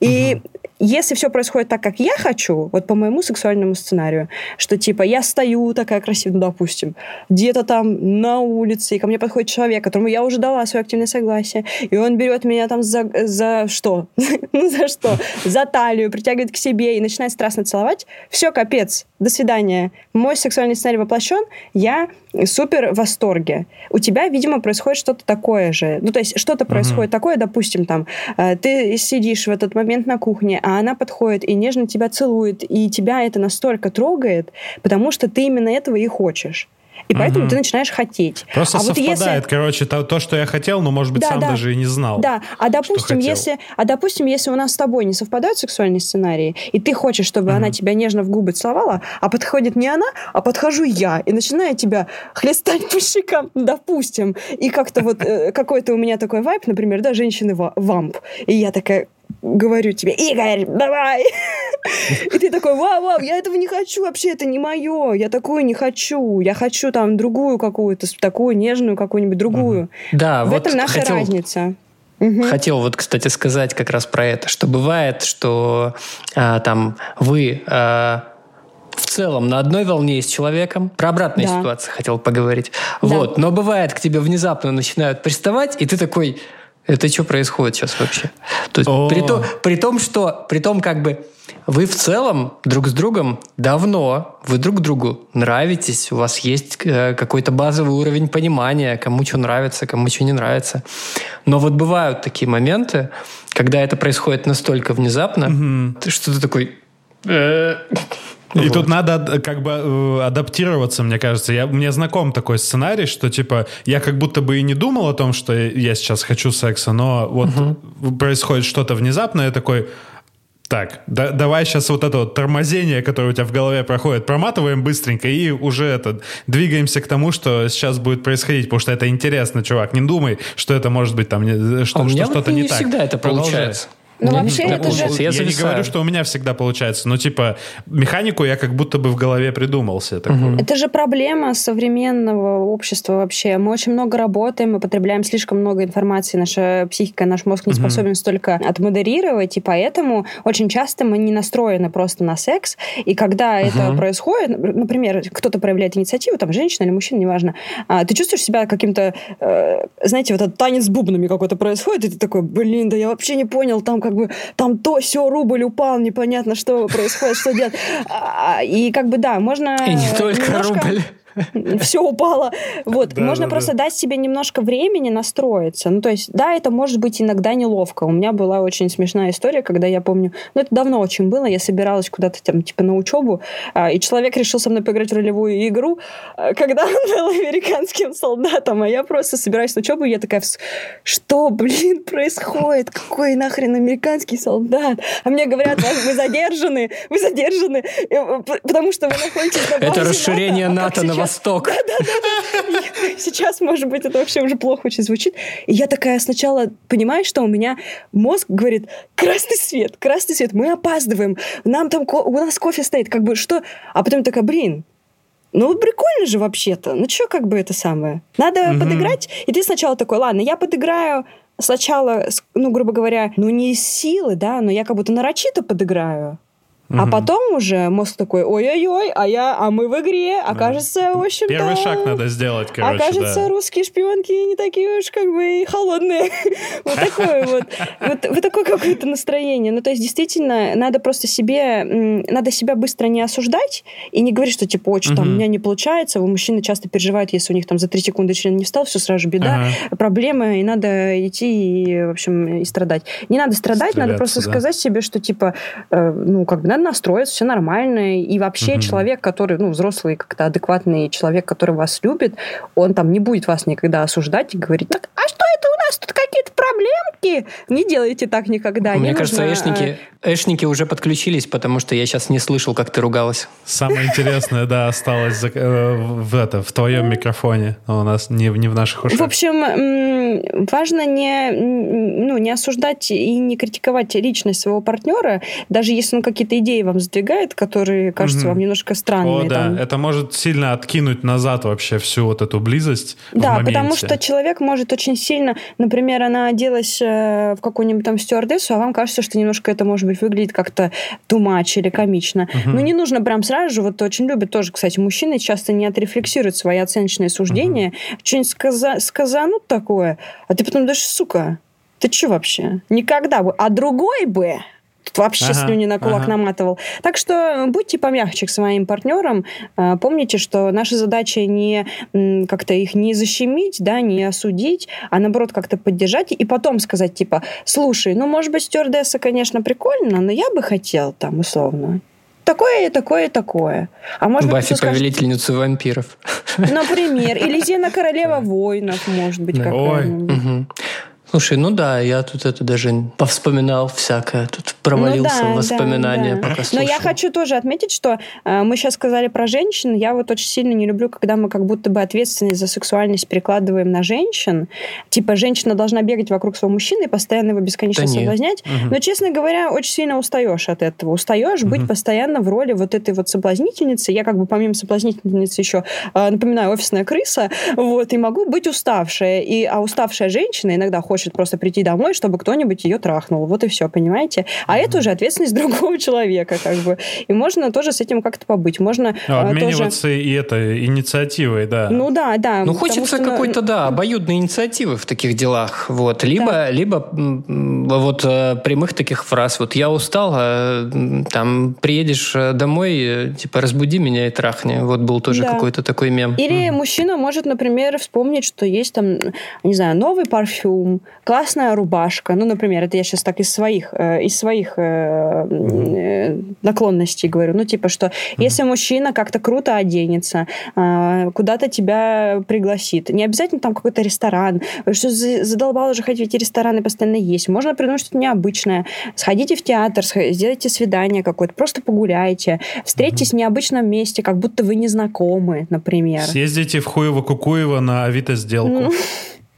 S1: И если все происходит так, как я хочу, вот по моему сексуальному сценарию, что типа я стою такая красивая, ну, допустим, где-то там на улице, и ко мне подходит человек, которому я уже дала свое активное согласие, и он берет меня там за, за что? ну, за что? За талию, притягивает к себе и начинает страстно целовать. Все, капец, до свидания. Мой сексуальный сценарий воплощен, я супер в восторге. У тебя, видимо, происходит что-то такое же. Ну, то есть что-то происходит такое, допустим, там, э, ты сидишь в этот момент на кухне, а она подходит и нежно тебя целует, и тебя это настолько трогает, потому что ты именно этого и хочешь. И поэтому
S3: Мгм.
S1: ты начинаешь хотеть.
S3: Просто
S1: а вот
S3: совпадает,
S1: если...
S3: короче, то, то, что я хотел, но, может быть,
S1: Да,
S3: сам
S1: да.
S3: даже и не знал.
S1: Да, а допустим, если, а допустим, если у нас с тобой не совпадают сексуальные сценарии, и ты хочешь, чтобы она тебя нежно в губы целовала, а подходит не она, а подхожу я и начинаю тебя хлестать по щекам, допустим, и как-то вот э, какой-то у меня такой вайп, например, да, женщины ва- вамп, и я такая говорю тебе, Игорь, давай! И ты такой, вау, вау, я этого не хочу, вообще это не мое, я такую не хочу, я хочу там другую какую-то, такую нежную какую-нибудь другую.
S2: Да,
S1: В
S2: вот
S1: этом наша
S2: хотел,
S1: разница.
S2: Хотел вот, кстати, сказать как раз про это, что бывает, что а, там вы а, в целом на одной волне с человеком. Про обратные
S1: Да.
S2: ситуации хотел поговорить. Вот. Но бывает, к тебе внезапно начинают приставать, и ты такой, это что происходит сейчас вообще? То есть,
S3: О.
S2: при, то- при том, что, при том, как бы, вы в целом друг с другом давно, вы друг другу нравитесь, у вас есть э, какой-то базовый уровень понимания, кому что нравится, кому что не нравится. Но вот бывают такие моменты, когда это происходит настолько внезапно, ты- что ты такой... «Э,
S3: И
S2: вот».
S3: тут надо ад- как бы э, адаптироваться, мне кажется. Я, мне знаком такой сценарий, что типа я как будто бы и не думал о том, что я сейчас хочу секса, но вот происходит что-то внезапное, я такой, так, да- давай сейчас вот это вот тормозение, которое у тебя в голове проходит, проматываем быстренько и уже это двигаемся к тому, что сейчас будет происходить, потому что это интересно, чувак. Не думай, что это может быть там не- что,
S2: А
S3: что что-то не,
S2: не
S3: так.
S2: всегда это
S3: Продолжай.
S2: получается.
S1: Ну,
S2: У меня не
S1: вообще, это же-.
S2: Я,
S3: Я, не говорю, что у меня всегда получается, но типа механику я как будто бы в голове придумал себе такую.
S1: Это же проблема современного общества вообще. Мы очень много работаем, мы потребляем слишком много информации, наша психика, наш мозг не способен столько отмодерировать, и поэтому очень часто мы не настроены просто на секс, и когда это происходит, например, кто-то проявляет инициативу, там, женщина или мужчина, неважно, а, ты чувствуешь себя каким-то, э, знаете, вот этот танец с бубнами какой-то происходит, и ты такой, блин, да я вообще не понял, там как бы, там то, все, рубль упал, непонятно, что происходит, что делать. А, И как бы, да, можно...
S2: И не только
S1: немножко-
S2: рубль.
S1: все упало. Вот,
S3: Да,
S1: можно
S3: да,
S1: просто
S3: да.
S1: дать себе немножко времени настроиться. Ну, то есть, да, это может быть иногда неловко. У меня была очень смешная история, когда я помню, ну, это давно очень было, я собиралась куда-то там, типа, на учебу, а, и человек решил со мной поиграть в ролевую игру, а, когда он был американским солдатом, а я просто собираюсь на учебу, и я такая, «Вс- что, блин, происходит? Какой нахрен американский солдат? А мне говорят, «Вас- вы задержаны, вы задержаны, э, потому что вы находитесь на
S2: Это расширение
S1: А как
S2: НАТО на? Восток.
S1: Сейчас, может быть, это вообще уже плохо очень звучит. И я такая сначала понимаю, что у меня мозг говорит, красный свет, красный свет, мы опаздываем, нам там, у нас кофе стоит, как бы что? А потом такая, блин, ну, прикольно же вообще-то. Ну, что как бы это самое? Надо подыграть. И ты сначала такой, ладно, я подыграю сначала, ну, грубо говоря, ну, не из силы, да, но я как будто нарочито подыграю. А потом уже мозг такой, ой-ой-ой, а я, а мы в игре, окажется, в общем-то...
S3: Первый шаг надо сделать, короче,
S1: Окажется,
S3: да.
S1: русские шпионки не такие уж как бы и холодные. Вот такое вот. Вот такое какое-то настроение. Ну, то есть, действительно, надо просто себе... Надо себя быстро не осуждать и не говорить, что, типа, очень там, у меня не получается. У мужчины часто переживают, если у них там за три секунды член не встал, все сразу беда, проблема, и надо идти и, в общем, и страдать. Не надо страдать, надо просто
S3: да.
S1: сказать себе, что, типа, э, ну, как бы надо настроиться, все нормально. И вообще человек, который, ну, взрослый, как-то адекватный человек, который вас любит, он там не будет вас никогда осуждать и говорить, так, а что это у нас тут проблемки? Не делайте так никогда.
S2: Мне
S1: не
S2: кажется,
S1: нужно,
S2: эшники, эшники уже подключились, потому что я сейчас не слышал, как ты ругалась.
S3: Самое интересное, да, осталось э, в, это, в твоем микрофоне, у нас не, в- не в наших ушах.
S1: В общем, важно не, ну, не осуждать и не критиковать личность своего партнера, даже если он какие-то идеи вам сдвигает, которые кажутся вам немножко странными.
S3: О, да, это может сильно откинуть назад вообще всю вот эту близость
S1: Да, потому что человек может очень сильно, например, она оделась э, в какую-нибудь там стюардессу, а вам кажется, что немножко это, может быть, выглядит как-то much или комично. Но не нужно прям сразу же, вот очень любят тоже, кстати, мужчины часто не отрефлексируют свои оценочные суждения, что-нибудь сказа- сказанут такое, а ты потом думаешь, сука, ты что вообще? Никогда бы. А другой бы Тут вообще
S3: Ага,
S1: слюни на кулак
S3: ага.
S1: наматывал. Так что будьте помягче к своим партнерам. А, Помните, что наша задача не как-то их не защемить, да, не осудить, а наоборот как-то поддержать и потом сказать, типа, слушай, ну, может быть, стюардесса, конечно, прикольно, но я бы хотел там, условно, такое, такое, такое. А может быть,
S2: Баффи
S1: скажет,
S2: повелительницу вампиров.
S1: например, или Зена королева воинов, может быть,
S2: Да.
S1: какая-нибудь.
S2: Слушай, ну да, я тут это даже повспоминал всякое, тут провалился
S1: Ну да,
S2: воспоминания,
S1: да, да.
S2: пока
S1: Но
S2: слушал.
S1: я хочу тоже отметить, что э, мы сейчас сказали про женщин. Я вот очень сильно не люблю, когда мы как будто бы ответственность за сексуальность перекладываем на женщин. Типа, женщина должна бегать вокруг своего мужчины и постоянно его бесконечно
S2: Да
S1: соблазнять. Но, честно говоря, очень сильно устаешь от этого. Устаешь быть постоянно в роли вот этой вот соблазнительницы. Я как бы помимо соблазнительницы еще, э, напоминаю, офисная крыса. Вот, и могу быть уставшая. И, а уставшая женщина иногда хочет хочет просто прийти домой, чтобы кто-нибудь ее трахнул. Вот и все, понимаете? А это уже ответственность другого человека, как бы. И можно тоже с этим как-то побыть. Можно
S3: Ну,
S1: э,
S3: обмениваться
S1: тоже...
S3: и это инициативой, да.
S1: Ну да, да.
S2: Ну, хочется
S1: что, ну,
S2: какой-то, да, обоюдной инициативы в таких делах. Вот. Либо, либо м, вот э, прямых таких фраз. Вот я устал, а, там приедешь э, домой, типа разбуди меня и трахни. Вот был тоже
S1: Да.
S2: какой-то такой мем.
S1: Или мужчина может, например, вспомнить, что есть там, не знаю, новый парфюм, классная рубашка. Ну, например, это я сейчас так из своих, э, из своих э, э, наклонностей говорю. Ну, типа, что если мужчина как-то круто оденется, э, куда-то тебя пригласит, не обязательно там какой-то ресторан, что за- задолбало уже ходить в эти рестораны постоянно есть. Можно придумать что-то необычное. Сходите в театр, сделайте свидание какое-то, просто погуляйте, встретитесь в необычном месте, как будто вы не знакомы, например.
S3: Съездите в Хуево-Кукуево на Авито сделку.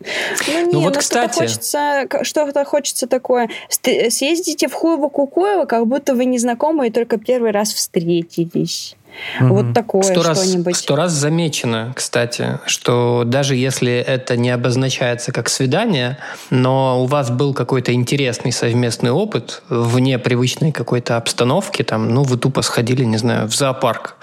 S1: Ну, не,
S2: вот,
S1: ну, что-то
S2: кстати.
S1: хочется, к- что-то хочется такое. Съездите в Хуево Кукуево, как будто вы незнакомые, только первый раз встретились. Вот такое
S2: Сто раз,
S1: что-нибудь.
S2: сто раз замечено, кстати, что даже если это не обозначается как свидание, но у вас был какой-то интересный совместный опыт вне привычной какой-то обстановки, там, ну, вы тупо сходили, не знаю, в зоопарк,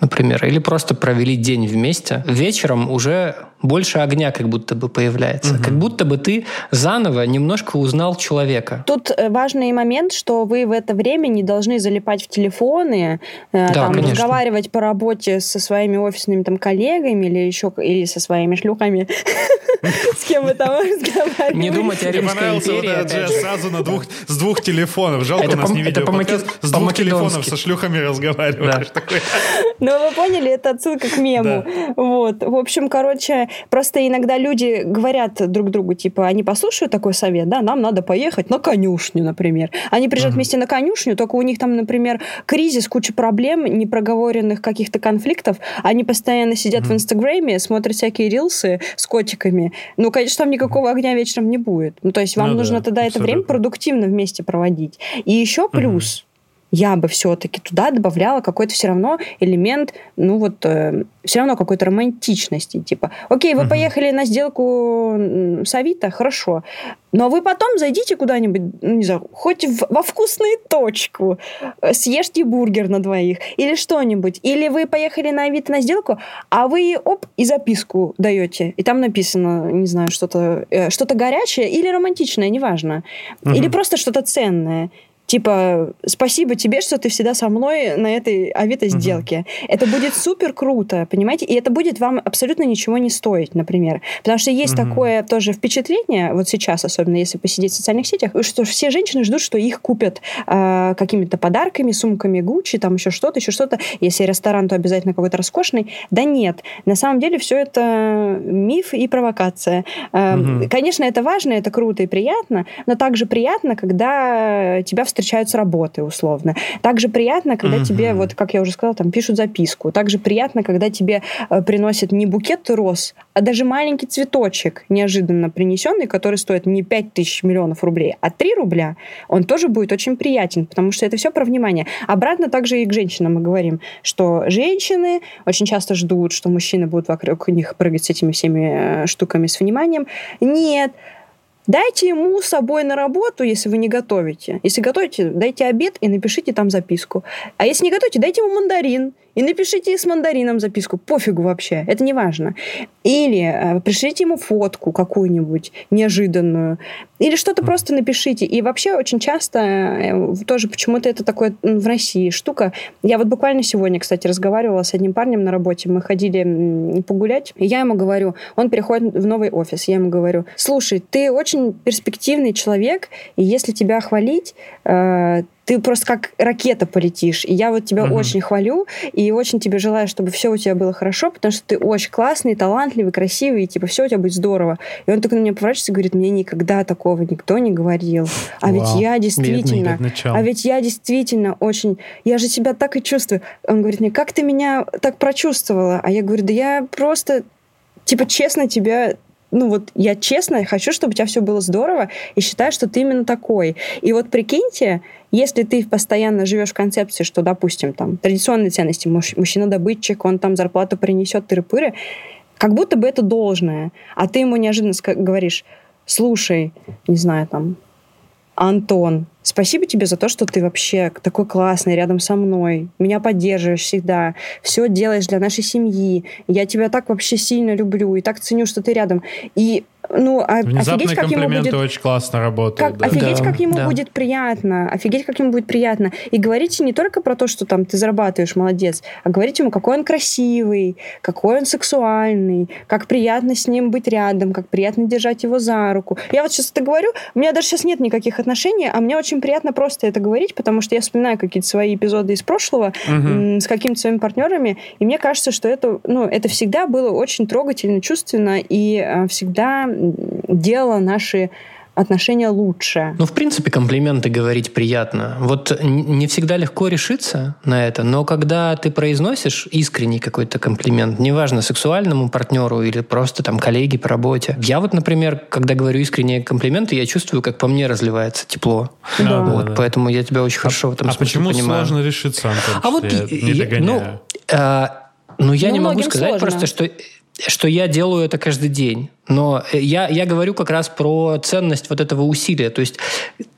S2: например, или просто провели день вместе, вечером уже больше огня как будто бы появляется. Как будто бы ты заново немножко узнал человека.
S1: Тут э, важный момент, что вы в это время не должны залипать в телефоны, э,
S2: Да,
S1: там,
S2: конечно.
S1: Разговаривать по работе со своими офисными там коллегами или еще или со своими шлюхами, с кем вы там разговариваете.
S2: Не думать о Римской империи,
S3: сразу на двух, с двух телефонов. Жалко, у нас не видео. С двух телефонов со шлюхами разговариваешь. Такой.
S1: Ну, вы поняли, это отсылка к мему. Вот. В общем, короче, просто иногда люди говорят друг другу, типа, они послушают такой совет, да, нам надо поехать на конюшню, например. Они приезжают вместе на конюшню, только у них там, например, кризис, куча проблем, непроговоренных каких-то конфликтов. Они постоянно сидят в Инстаграме, смотрят всякие рилсы с котиками. Ну, конечно, там никакого огня вечером не будет. Ну, то есть вам
S3: Ну да,
S1: нужно тогда это время
S3: абсолютно.
S1: продуктивно вместе проводить. И еще плюс, я бы все-таки туда добавляла какой-то все равно элемент, ну вот, все равно какой-то романтичности. Типа, окей, вы поехали на сделку с Авито, хорошо, но вы потом зайдите куда-нибудь, ну, не знаю, хоть в- во вкусную точку, э, съешьте бургер на двоих или что-нибудь. Или вы поехали на Авито на сделку, а вы, оп, и записку даете, и там написано, не знаю, что-то э, что-то горячее или романтичное, неважно. Или просто что-то ценное. Типа, спасибо тебе, что ты всегда со мной на этой Авито сделке. Это будет супер круто, понимаете? И это будет вам абсолютно ничего не стоить, например. Потому что есть такое тоже впечатление, вот сейчас, особенно если посидеть в социальных сетях, что все женщины ждут, что их купят э, какими-то подарками, сумками Гуччи, там еще что-то, еще что-то. Если ресторан, то обязательно какой-то роскошный. Да нет, на самом деле все это миф и провокация. Э, Конечно, это важно, это круто и приятно, но также приятно, когда тебя встречают с работы, условно. Также приятно, когда тебе, вот как я уже сказала, там пишут записку. Также приятно, когда тебе э, приносят не букет роз, а даже маленький цветочек, неожиданно принесенный, который стоит не 5 тысяч миллионов рублей, а 3 рубля, он тоже будет очень приятен, потому что это все про внимание. Обратно также и к женщинам мы говорим, что женщины очень часто ждут, что мужчины будут вокруг них прыгать с этими всеми э, штуками с вниманием. Нет, Дайте ему с собой на работу, если вы не готовите. Если готовите, дайте обед и напишите там записку. А если не готовите, дайте ему мандарин и напишите с мандарином записку. Пофигу вообще, это не важно. Или э, пришлите ему фотку какую-нибудь неожиданную. Или что-то просто напишите. И вообще очень часто э, тоже почему-то это такое в России штука. Я вот буквально сегодня, кстати, разговаривала с одним парнем на работе. Мы ходили погулять. И я ему говорю, он переходит в новый офис. Я ему говорю, слушай, ты очень перспективный человек, и если тебя хвалить, э, ты просто как ракета полетишь. И я вот тебя очень хвалю и очень тебе желаю, чтобы все у тебя было хорошо, потому что ты очень классный, талантливый, красивый, и типа все у тебя будет здорово. И он только на меня поворачивается и говорит, мне никогда такого никто не говорил. А ведь
S3: Вау.
S1: я действительно,
S3: Бедный начал.
S1: а ведь я действительно очень, я же себя так и чувствую. Он говорит мне, как ты меня так прочувствовала? А я говорю, да я просто, типа, честно тебя ну вот я честно хочу, чтобы у тебя все было здорово, и считаю, что ты именно такой. И вот прикиньте, если ты постоянно живешь в концепции, что, допустим, там традиционные ценности, муж- мужчина-добытчик, он там зарплату принесет, тыры-пыры, как будто бы это должное, а ты ему неожиданно говоришь, слушай, не знаю, там, Антон, спасибо тебе за то, что ты вообще такой классный рядом со мной, меня поддерживаешь всегда, все делаешь для нашей семьи, я тебя так вообще сильно люблю и так ценю, что ты рядом. И ну, а,
S3: Внезапные
S1: офигеть, как ему будет...
S3: очень классно работают.
S1: Как,
S3: да.
S1: офигеть,
S2: Да,
S1: как ему
S2: да.
S1: будет приятно. Офигеть, как ему будет приятно. И говорите не только про то, что там ты зарабатываешь, молодец, а говорите ему, какой он красивый, какой он сексуальный, как приятно с ним быть рядом, как приятно держать его за руку. Я вот сейчас это говорю, у меня даже сейчас нет никаких отношений, а мне очень приятно просто это говорить, потому что я вспоминаю какие-то свои эпизоды из прошлого м, с какими-то своими партнерами, и мне кажется, что это, ну, это всегда было очень трогательно, чувственно, и э, всегда м, делало наши отношения лучше.
S2: Ну, в принципе, комплименты говорить приятно. Вот не всегда легко решиться на это, но когда ты произносишь искренний какой-то комплимент, неважно, сексуальному партнеру или просто там коллеге по работе. Я вот, например, когда говорю искренние комплименты, я чувствую, как по мне разливается тепло.
S1: Да.
S2: Вот,
S3: да.
S2: поэтому я тебя очень хорошо в этом
S3: а
S2: смысле
S3: почему
S2: понимаю.
S3: сложно решиться, Антон?
S2: А вот
S3: что я не
S2: я-
S3: догоняю.
S2: ну, э, ну, я
S1: Ну,
S2: не могу сказать
S1: сложно.
S2: просто, что что я делаю это каждый день. Но я, я говорю как раз про ценность вот этого усилия. То есть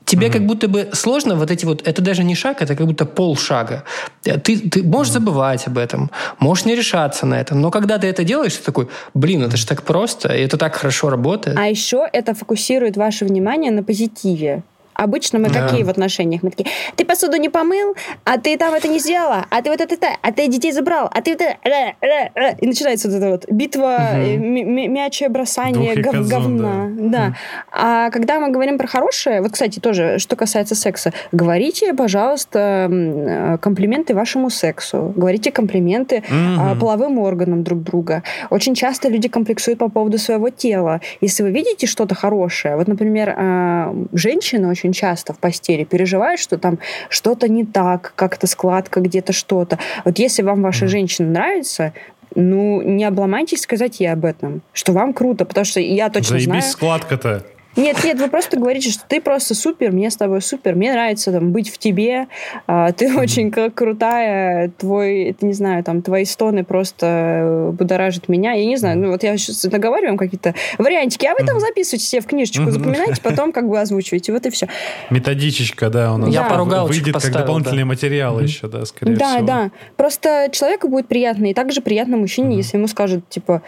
S2: тебе как будто бы сложно вот эти вот... Это даже не шаг, это как будто полшага. Ты, ты можешь забывать об этом, можешь не решаться на это. Но когда ты это делаешь, ты такой, блин, это же так просто, и это так хорошо работает.
S1: А еще это фокусирует ваше внимание на позитиве. Обычно мы
S2: Да.
S1: какие в отношениях? Мы такие, ты посуду не помыл, а ты там это не сделала, а ты вот это, а ты детей забрал, а ты вот это... э, э, э». И начинается вот эта вот битва, э, м- м- мячее бросание гов-
S3: иказун,
S1: говна. Да. А когда мы говорим про хорошее, вот, кстати, тоже, что касается секса, говорите, пожалуйста, э, комплименты вашему сексу, говорите комплименты а, половым органам друг друга. Очень часто люди комплексуют по поводу своего тела. Если вы видите что-то хорошее, вот, например, а, женщины очень часто в постели переживают, что там что-то не так, как-то складка где-то что-то. Вот если вам ваша женщина нравится, ну, не обломайтесь сказать ей об этом, что вам круто, потому что я точно
S3: Заебись
S1: знаю...
S3: складка-то.
S1: Нет, нет, вы просто говорите, что ты просто супер, мне с тобой супер, мне нравится там быть в тебе, а, ты очень к- крутая, твой, это не знаю, там твои стоны просто э, будоражат меня. Я не знаю, ну вот я сейчас наговариваю вам какие-то вариантики, а вы там записывайте себе в книжечку, запоминайте, потом как бы озвучиваете, вот и все.
S3: Методичечка, да, у нас
S1: Я пару
S2: галочек
S3: выйдет как
S2: поставил,
S3: дополнительный материал еще, да, скорее
S1: Да,
S3: всего.
S1: да. Просто человеку будет приятно, и также приятно мужчине, если ему скажут, типа,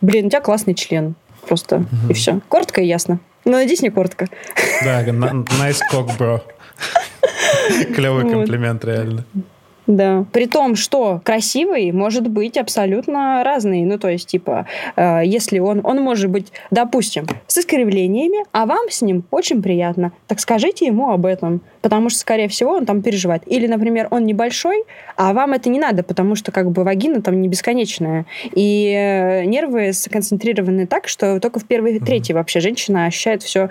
S1: блин, у тебя классный член. Просто, и все. Коротко и ясно. Но надеюсь, не коротко.
S3: Да, nice cock, bro. Клевый
S1: Вот.
S3: комплимент, реально.
S1: Да. При том, что красивый может быть абсолютно разный. Ну, то есть, типа, э, если он, он может быть, допустим, с искривлениями, а вам с ним очень приятно, так скажите ему об этом. Потому что, скорее всего, он там переживает. Или, например, он небольшой, а вам это не надо, потому что, как бы, вагина там не бесконечная. И э, нервы сконцентрированы так, что только в первой трети вообще женщина ощущает все,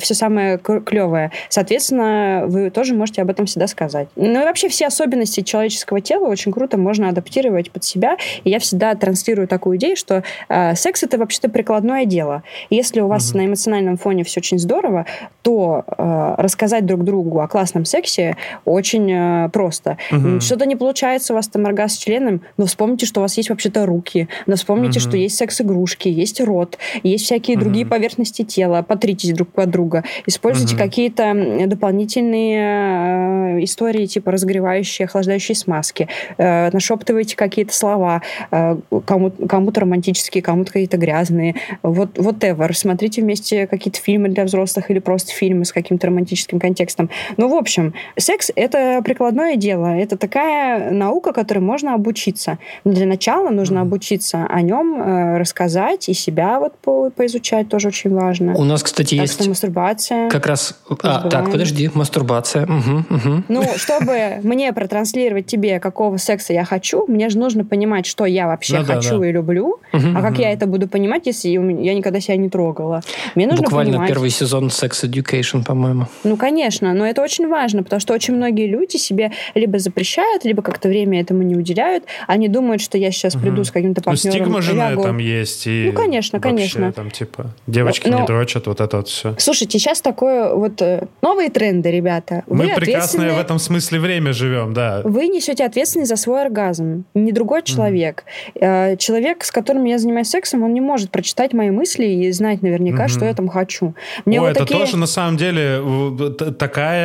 S1: все самое клевое. Соответственно, вы тоже можете об этом всегда сказать. Ну и вообще все особенности человеческого тела очень круто можно адаптировать под себя. И я всегда транслирую такую идею, что э, секс это вообще-то прикладное дело. Если у вас на эмоциональном фоне все очень здорово, то э, рассказать друг другу о классном сексе очень э, просто.
S3: Мгм.
S1: Что-то не получается у вас там оргазм с членом, но вспомните, что у вас есть вообще-то руки, но вспомните,
S3: Мгм.
S1: что есть секс-игрушки, есть рот, есть всякие другие
S3: Мгм.
S1: поверхности тела, потритесь друг от друга, используйте
S3: Мгм.
S1: какие-то дополнительные э, истории, типа разогревающие, охлаждающие смазки, э, нашептывайте какие-то слова, э, кому- кому-то романтические, кому-то какие-то грязные, вот whatever. Смотрите вместе какие-то фильмы для взрослых или просто фильмы с каким-то романтическим контекстом. Ну, в общем, секс — это прикладное дело, это такая наука, которой можно обучиться. Но для начала нужно обучиться о нем, э, рассказать и себя вот по- поизучать тоже очень важно.
S2: У нас, кстати,
S1: Так
S2: есть
S1: что мастурбация.
S2: как раз... А, так, подожди, мастурбация. Мгм, мгм.
S1: Ну, чтобы мне протранслировать тебе, какого секса я хочу, мне же нужно понимать, что я вообще
S3: да,
S1: хочу
S3: да.
S1: и люблю.
S2: Мгм.
S1: А как я это буду понимать, если я никогда себя не трогала? Мне нужно
S2: Буквально
S1: понимать.
S2: первый сезон Sex Education, по-моему.
S1: Ну, конечно, но это это очень важно, потому что очень многие люди себе либо запрещают, либо как-то время этому не уделяют. Они думают, что я сейчас приду с каким-то
S3: Ну,
S1: партнером.
S3: стигма же на
S1: лягу.
S3: этом есть. И
S1: Ну, конечно,
S3: вообще
S1: конечно.
S3: Там, типа, девочки
S1: Но-
S3: не дрочат, вот это вот все.
S1: Слушайте, сейчас такое вот э, новые тренды, ребята. Вы
S3: Мы прекрасное
S1: ответственны-
S3: в этом смысле время живем, да.
S1: Вы несете ответственность за свой оргазм, не другой человек. Э, Человек, с которым я занимаюсь сексом, он не может прочитать мои мысли и знать наверняка, что я там хочу. Мне
S3: О,
S1: вот
S3: это
S1: такие-
S3: тоже на самом деле в- т-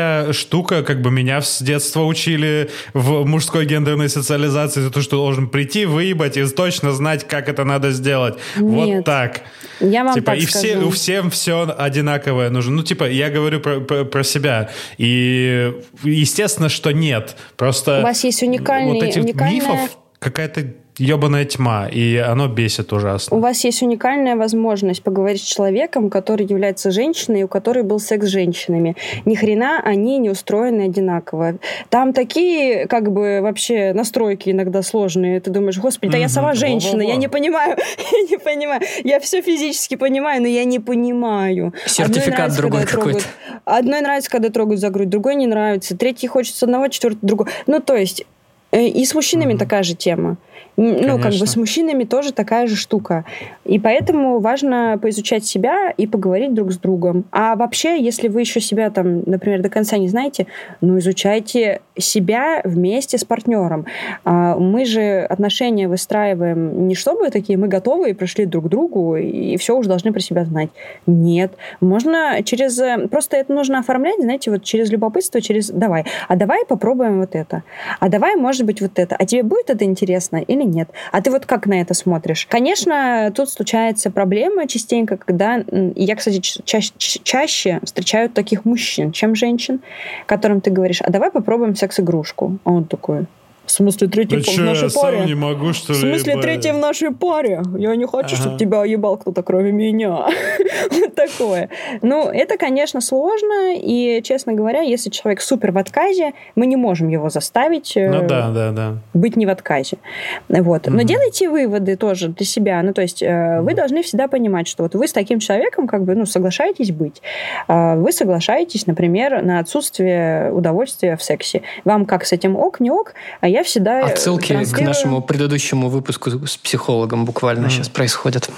S3: такая штука, как бы меня с детства учили в мужской гендерной социализации за то, что должен прийти, выебать и точно знать, как это надо сделать. Вот
S1: Нет.
S3: так.
S1: Я вам
S3: типа,
S1: так
S3: и все,
S1: скажу.
S3: у всем все одинаковое нужно. Ну, типа, я говорю про, про- про себя. И естественно, что нет. Просто
S1: У вас есть уникальный-
S3: вот этих
S1: уникальная-
S3: мифов какая-то ебаная тьма, и оно бесит ужасно.
S1: У вас есть уникальная возможность поговорить с человеком, который является женщиной, у которой был секс с женщинами. Ни хрена они не устроены одинаково. Там такие, как бы, вообще настройки иногда сложные. Ты думаешь, господи, да я сама женщина, я не понимаю, я не понимаю. Я все физически понимаю, но я не понимаю.
S2: Сертификат другой какой-то.
S1: Одной нравится, когда трогают за грудь, другой не нравится. Третий хочется одного, четвертый другого. Ну, то есть, и с мужчинами такая же тема. Ну, как бы с мужчинами тоже такая же штука. И поэтому важно поизучать себя и поговорить друг с другом. А вообще, если вы еще себя там, например, до конца не знаете, ну, изучайте себя вместе с партнером. А, Мы же отношения выстраиваем не чтобы такие, мы готовы и пришли друг к другу, и все уже должны про себя знать. Нет. Можно через... э, Просто это нужно оформлять, знаете, вот через любопытство, через «давай». А давай попробуем вот это. А давай, может быть, вот это. А тебе будет это интересно или нет? А ты вот как на это смотришь? Конечно, тут случается проблема частенько, когда... Я, кстати, ча- чаще встречаю таких мужчин, чем женщин, которым ты говоришь, а давай попробуем секс-игрушку. А он такой, в смысле, третий
S3: Ну
S1: в
S3: что,
S1: нашей
S3: я сам
S1: паре?
S3: не могу, что
S1: В
S3: ли?
S1: смысле,
S3: ебать?
S1: третий в нашей паре? Я не хочу,
S3: Ага.
S1: чтобы тебя ебал кто-то, кроме меня. Вот такое. Ну, это, конечно, сложно. И, честно говоря, если человек супер в отказе, мы не можем его заставить э,
S3: Ну да, да, да.
S1: быть не в отказе. Вот. Но делайте выводы тоже для себя. Ну, то есть э, вы должны всегда понимать, что вот вы с таким человеком как бы, ну, соглашаетесь быть. А Вы соглашаетесь, например, на отсутствие удовольствия в сексе. Вам как с этим ок, не ок, а я всегда э,
S2: Отсылки к нашему предыдущему выпуску с психологом буквально сейчас происходят.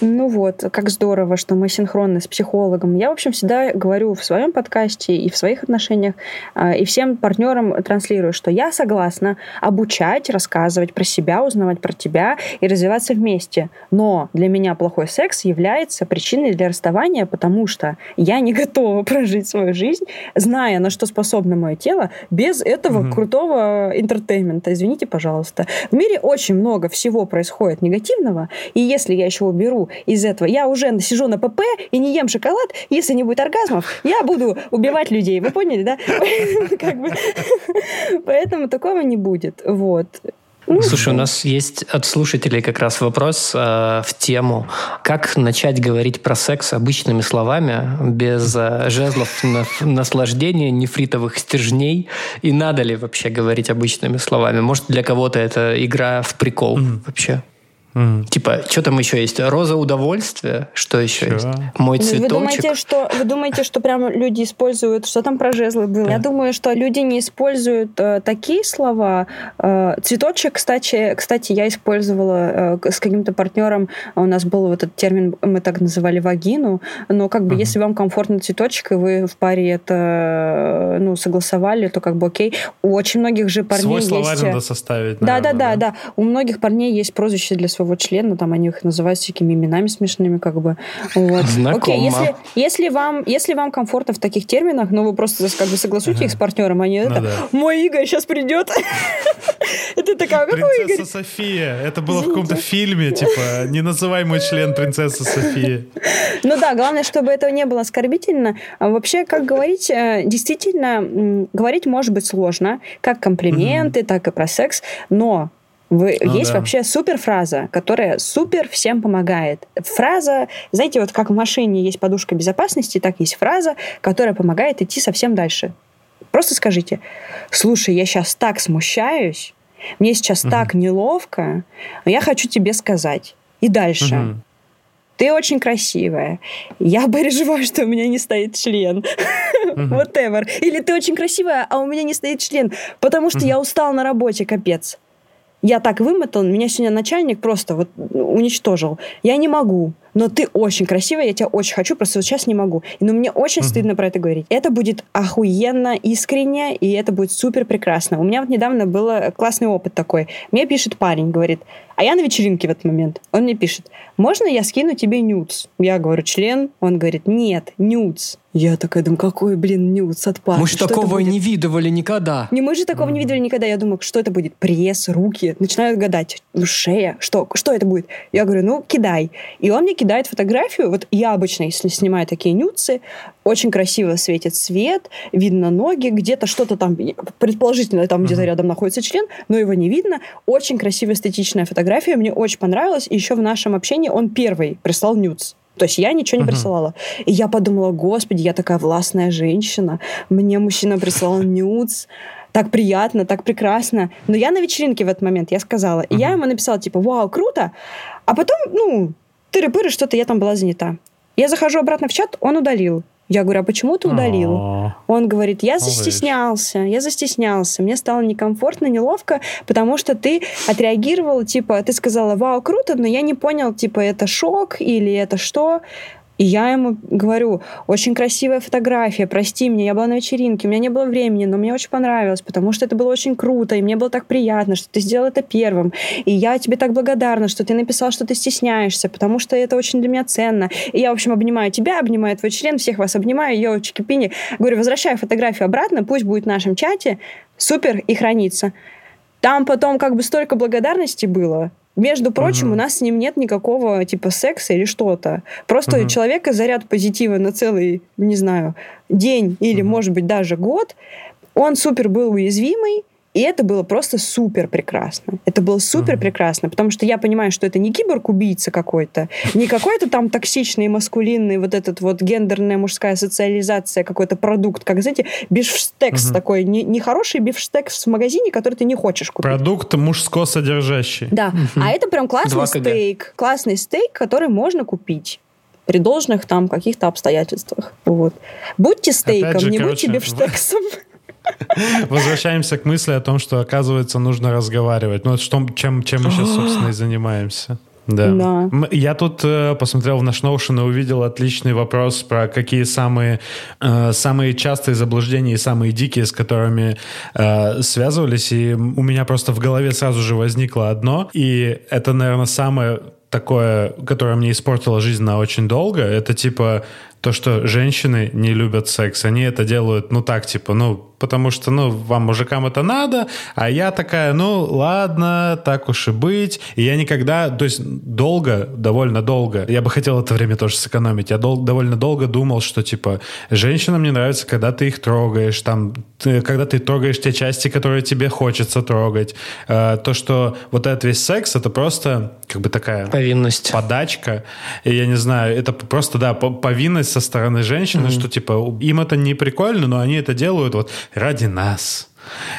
S1: Ну вот, как здорово, что мы синхронны с психологом. Я, в общем, всегда говорю в своем подкасте и в своих отношениях, а, и всем партнерам транслирую, что я согласна обучать, рассказывать про себя, узнавать про тебя и развиваться вместе. Но для меня плохой секс является причиной для расставания, потому что я не готова прожить свою жизнь, зная, на что способно мое тело, без этого крутого entertainment а. Извините, пожалуйста. В мире очень много всего происходит негативного, и если я еще уберу из этого, я уже сижу на ПП и не ем шоколад, если не будет оргазмов, я буду убивать людей. Вы поняли, да? Поэтому такого не будет. Вот.
S2: Слушай, у нас есть от слушателей как раз вопрос э, в тему, как начать говорить про секс обычными словами, без э, жезлов на- наслаждения, нефритовых стержней, и надо ли вообще говорить обычными словами? Может, для кого-то это игра в прикол вообще?
S3: Мгм.
S2: Типа, что там еще есть? Роза удовольствия? Что еще
S3: Чё?
S2: есть? Мой
S1: Вы
S2: цветочек?
S1: думаете, что вы думаете, что прям люди используют, что там про жезлы было? Я думаю, что люди не используют э, такие слова. Э, цветочек, кстати, кстати, я использовала э, с каким-то партнером. У нас был вот этот термин, мы так называли вагину. Но как бы, если вам комфортно цветочек и вы в паре это э, ну согласовали, то как бы окей. У очень многих же парней
S3: Свой словарь
S1: есть. э,
S3: надо составить.
S1: Да, да, да, да. У многих парней есть прозвище для своего члена, там они их называют всякими именами смешными, как бы. Вот.
S2: Знакомо.
S1: Окей, если, если, вам, если вам комфортно в таких терминах, ну вы просто как бы согласуете их с партнером, они
S3: Ну
S1: это,
S3: да.
S1: мой Игорь сейчас придет. Это такая, какой
S3: Принцесса
S1: Игорь?
S3: София. Это было в каком-то фильме, типа, не называй мой член принцесса София.
S1: Ну да, главное, чтобы это не было оскорбительно. А вообще, как говорить, э, действительно, говорить может быть сложно, как комплименты, так и про секс, но вы,
S3: Ну
S1: есть
S3: да.
S1: вообще суперфраза, которая супер всем помогает. Фраза, знаете, вот как в машине есть подушка безопасности, так есть фраза, которая помогает идти совсем дальше. Просто скажите, слушай, я сейчас так смущаюсь, мне сейчас так неловко, но я хочу тебе сказать. И дальше.
S3: Мгм.
S1: ты очень красивая. Я переживаю, что у меня не стоит член. Whatever. Или ты очень красивая, а у меня не стоит член, потому что я устал на работе, капец. Я так вымотал, меня сегодня начальник просто вот уничтожил. Я не могу но ты очень красивая, я тебя очень хочу, просто вот сейчас не могу. Но мне очень стыдно про это говорить. Это будет охуенно искренне, и это будет супер прекрасно. У меня вот недавно был классный опыт такой. Мне пишет парень, говорит, а я на вечеринке в этот момент. Он мне пишет, можно я скину тебе нюц? Я говорю, член? Он говорит, нет, нюц. Я такая думаю, какой, блин, нюц от парня?
S2: Мы же такого не видывали никогда.
S1: Не, мы же такого mm-hmm. не видели никогда. Я думаю, что это будет? Пресс, руки. Начинаю гадать. Ну, шея. Что? Что это будет? Я говорю, ну, кидай. И он мне кидает фотографию. Вот я обычно, если снимаю такие нюцы, очень красиво светит свет, видно ноги, где-то что-то там, предположительно, там где-то рядом находится член, но его не видно. Очень красивая эстетичная фотография, мне очень понравилась. И еще в нашем общении он первый прислал нюц. То есть я ничего не uh-huh. присылала. И я подумала, господи, я такая властная женщина. Мне мужчина прислал нюц. Так приятно, так прекрасно. Но я на вечеринке в этот момент, я сказала. И uh-huh. я ему написала, типа, вау, круто. А потом, ну, тыры-пыры, что-то я там была занята. Я захожу обратно в чат, он удалил. Я говорю, а почему ты удалил? А-а-а. Он говорит, я застеснялся, я застеснялся, мне стало некомфортно, неловко, потому что ты отреагировал, типа, ты сказала, вау, круто, но я не понял, типа, это шок или это что? И я ему говорю, очень красивая фотография, прости меня, я была на вечеринке, у меня не было времени, но мне очень понравилось, потому что это было очень круто, и мне было так приятно, что ты сделал это первым. И я тебе так благодарна, что ты написал, что ты стесняешься, потому что это очень для меня ценно. И я, в общем, обнимаю тебя, обнимаю твой член, всех вас обнимаю, ее чики-пини. Говорю, возвращаю фотографию обратно, пусть будет в нашем чате, супер, и хранится. Там потом как бы столько благодарности было, между прочим, угу. у нас с ним нет никакого типа секса или что-то. Просто угу. у человека заряд позитива на целый, не знаю, день или, угу. может быть, даже год. Он супер был уязвимый, и это было просто супер прекрасно. Это было супер прекрасно, потому что я понимаю, что это не киборг-убийца какой-то, не какой-то там токсичный, маскулинный, вот этот вот гендерная мужская социализация, какой-то продукт, как, знаете, бифштекс угу. такой, не, не хороший бифштекс в магазине, который ты не хочешь купить.
S3: Продукт мужско содержащий.
S1: Да, угу. а это прям классный стейк, классный стейк, который можно купить при должных там каких-то обстоятельствах. Вот. Будьте стейком, же, не короче, будьте бифштексом.
S3: Возвращаемся к мысли о том, что, оказывается, нужно разговаривать. Ну, что, чем, чем мы сейчас, собственно, и занимаемся. Да. да. Я тут э, посмотрел в наш Notion и увидел отличный вопрос про какие самые, э, самые частые заблуждения и самые дикие, с которыми э, связывались. И у меня просто в голове сразу же возникло одно. И это, наверное, самое такое, которое мне испортило жизнь на очень долго. Это типа то, что женщины не любят секс. Они это делают, ну так, типа, ну, потому что, ну, вам, мужикам, это надо, а я такая, ну, ладно, так уж и быть. И я никогда, то есть долго, довольно долго, я бы хотел это время тоже сэкономить, я дол- довольно долго думал, что, типа, женщинам не нравится, когда ты их трогаешь, там, ты, когда ты трогаешь те части, которые тебе хочется трогать. Э, то, что вот этот весь секс, это просто, как бы такая...
S2: Повинность.
S3: Подачка. И я не знаю, это просто, да, повинность со стороны женщины, mm-hmm. что, типа, им это не прикольно, но они это делают вот ради нас.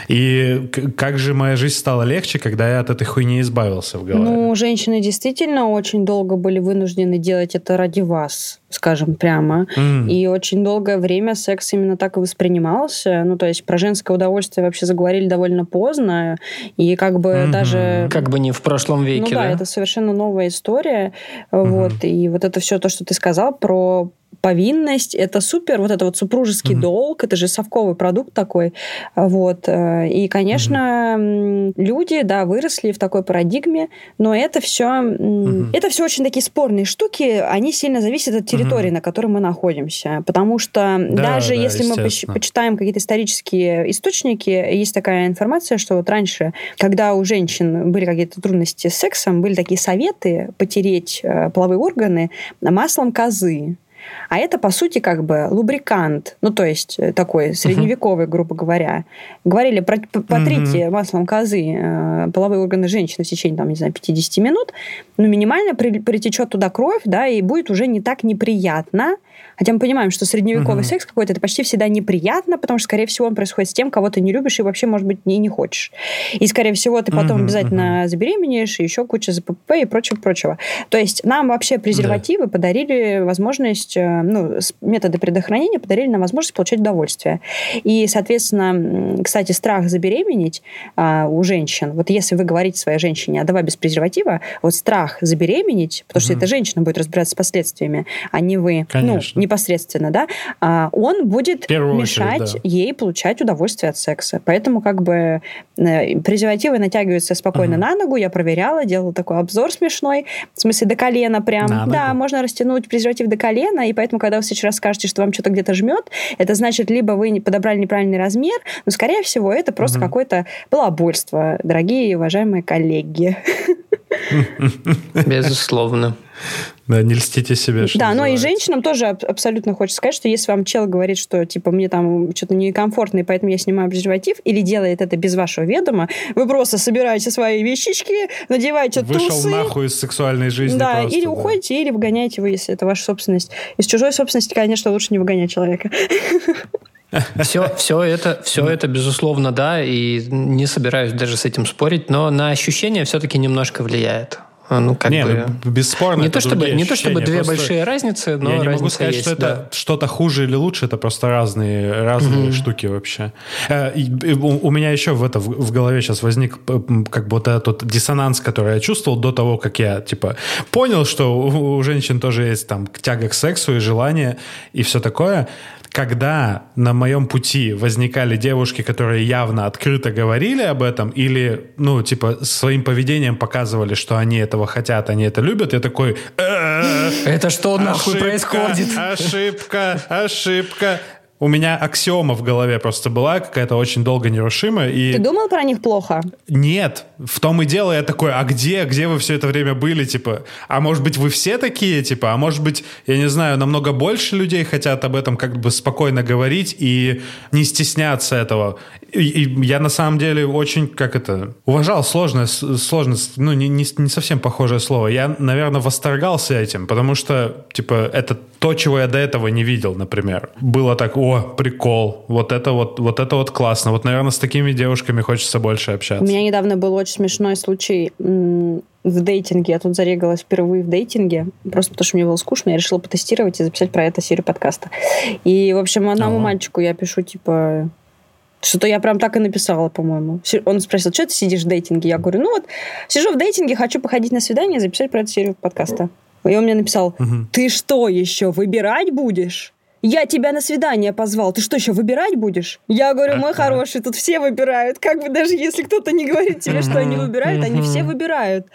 S3: И как же моя жизнь стала легче, когда я от этой хуйни избавился в голове?
S1: Ну, женщины действительно очень долго были вынуждены делать это ради вас, скажем прямо. Mm. И очень долгое время секс именно так и воспринимался. Ну, то есть про женское удовольствие вообще заговорили довольно поздно. И как бы mm-hmm. даже...
S2: Как бы не в прошлом веке,
S1: ну, да? да? это совершенно новая история. Mm-hmm. Вот. И вот это все то, что ты сказал про повинность, это супер, вот это вот супружеский mm-hmm. долг, это же совковый продукт такой, вот, э, и, конечно, mm-hmm. люди, да, выросли в такой парадигме, но это все, mm-hmm. это все очень такие спорные штуки, они сильно зависят от территории, mm-hmm. на которой мы находимся, потому что да, даже да, если мы почитаем какие-то исторические источники, есть такая информация, что вот раньше, когда у женщин были какие-то трудности с сексом, были такие советы потереть э, половые органы маслом козы. А это, по сути, как бы лубрикант, ну, то есть э, такой средневековый, грубо говоря. Говорили, потрите uh маслом козы э, половые органы женщины в течение, там, не знаю, 50 минут, но минимально при, притечет туда кровь, да, и будет уже не так неприятно, Хотя мы понимаем, что средневековый секс какой-то, это почти всегда неприятно, потому что, скорее всего, он происходит с тем, кого ты не любишь и вообще, может быть, не, не хочешь. И, скорее всего, ты потом обязательно забеременеешь, и еще куча ЗПП и прочего-прочего. То есть нам вообще презервативы подарили возможность, э, ну, методы предохранения подарили нам возможность получать удовольствие. И, соответственно, кстати, страх забеременеть а, у женщин, вот если вы говорите своей женщине, а давай без презерватива, вот страх забеременеть, потому что эта женщина будет разбираться с последствиями, а не вы,
S3: Конечно.
S1: ну, непосредственно, да, а, он будет
S3: первую очередь,
S1: мешать
S3: да.
S1: ей получать удовольствие от секса. Поэтому как бы э, презервативы натягиваются спокойно на ногу, я проверяла, делала такой обзор смешной, в смысле до колена прям.
S3: На
S1: да,
S3: ногу?
S1: можно растянуть презерватив до колена, и поэтому, когда вы в следующий раз скажете, что вам что-то где-то жмет, это значит, либо вы не подобрали неправильный размер, но, скорее всего, это просто какое-то балабольство, дорогие и уважаемые коллеги.
S2: Безусловно.
S3: Да, не льстите себе, что
S1: Да, но и женщинам тоже аб- абсолютно хочется сказать, что если вам чел говорит, что типа мне там что-то некомфортно, и поэтому я снимаю презерватив, или делает это без вашего ведома, вы просто собираете свои вещички, надеваете
S3: Вышел
S1: тусы,
S3: нахуй из сексуальной жизни
S1: да,
S3: просто,
S1: или
S3: да.
S1: уходите, или выгоняете его, если это ваша собственность. Из чужой собственности, конечно, лучше не выгонять человека.
S2: Все, все это, все это, безусловно, да, и не собираюсь даже с этим спорить, но на ощущения все-таки немножко влияет. А, Ну, как
S3: Не,
S2: бы...
S3: ну, бесспорно,
S2: Не
S3: это
S2: то, чтобы, не то чтобы две
S3: просто
S2: большие разницы, но
S3: Я не могу сказать,
S2: есть,
S3: что это
S2: да.
S3: что-то хуже или лучше, это просто разные, разные штуки вообще. Э, и- и У у меня еще в, это, в в голове сейчас возник как бы вот этот вот диссонанс, который я чувствовал до того, как я типа понял, что у, у женщин тоже есть там тяга к сексу и желание и все такое. Когда на моем пути возникали девушки, которые явно открыто говорили об этом или, ну, типа, своим поведением показывали, что они этого хотят, они это любят, я такой... «Э-э-э,
S2: Это что нахуй
S3: Ошибка,
S2: происходит?
S3: Ошибка, ошибка. У меня аксиома в голове просто была какая-то очень долго нерушимая. И
S1: Ты думал про них плохо?
S3: нет, в том и дело, я такой, а где, где вы все это время были, типа, а может быть вы все такие, типа, а может быть, я не знаю, намного больше людей хотят об этом как бы спокойно говорить и не стесняться этого. И, и я на самом деле очень, как это, уважал сложное, с- сложно, с- ну, не, не, не совсем похожее слово. Я, наверное, восторгался этим, потому что, типа, это то, чего я до этого не видел, например. Было так, о, прикол, вот это вот, вот это вот классно. Вот, наверное, с такими девушками хочется больше
S1: У
S3: общаться.
S1: меня недавно был очень смешной случай в дейтинге. Я тут зарегалась впервые в дейтинге, просто потому что мне было скучно. Я решила потестировать и записать про это серию подкаста. И, в общем, одному
S3: Ага.
S1: мальчику я пишу, типа... Что-то я прям так и написала, по-моему. Он спросил, что ты сидишь в дейтинге? Я говорю, ну вот, сижу в дейтинге, хочу походить на свидание и записать про эту серию подкаста. И он мне написал, ты что еще, выбирать будешь? Я тебя на свидание позвал. Ты что, еще выбирать будешь? Я говорю, мой хороший, тут все выбирают. Как бы даже если кто-то не говорит тебе, что они выбирают, они все выбирают.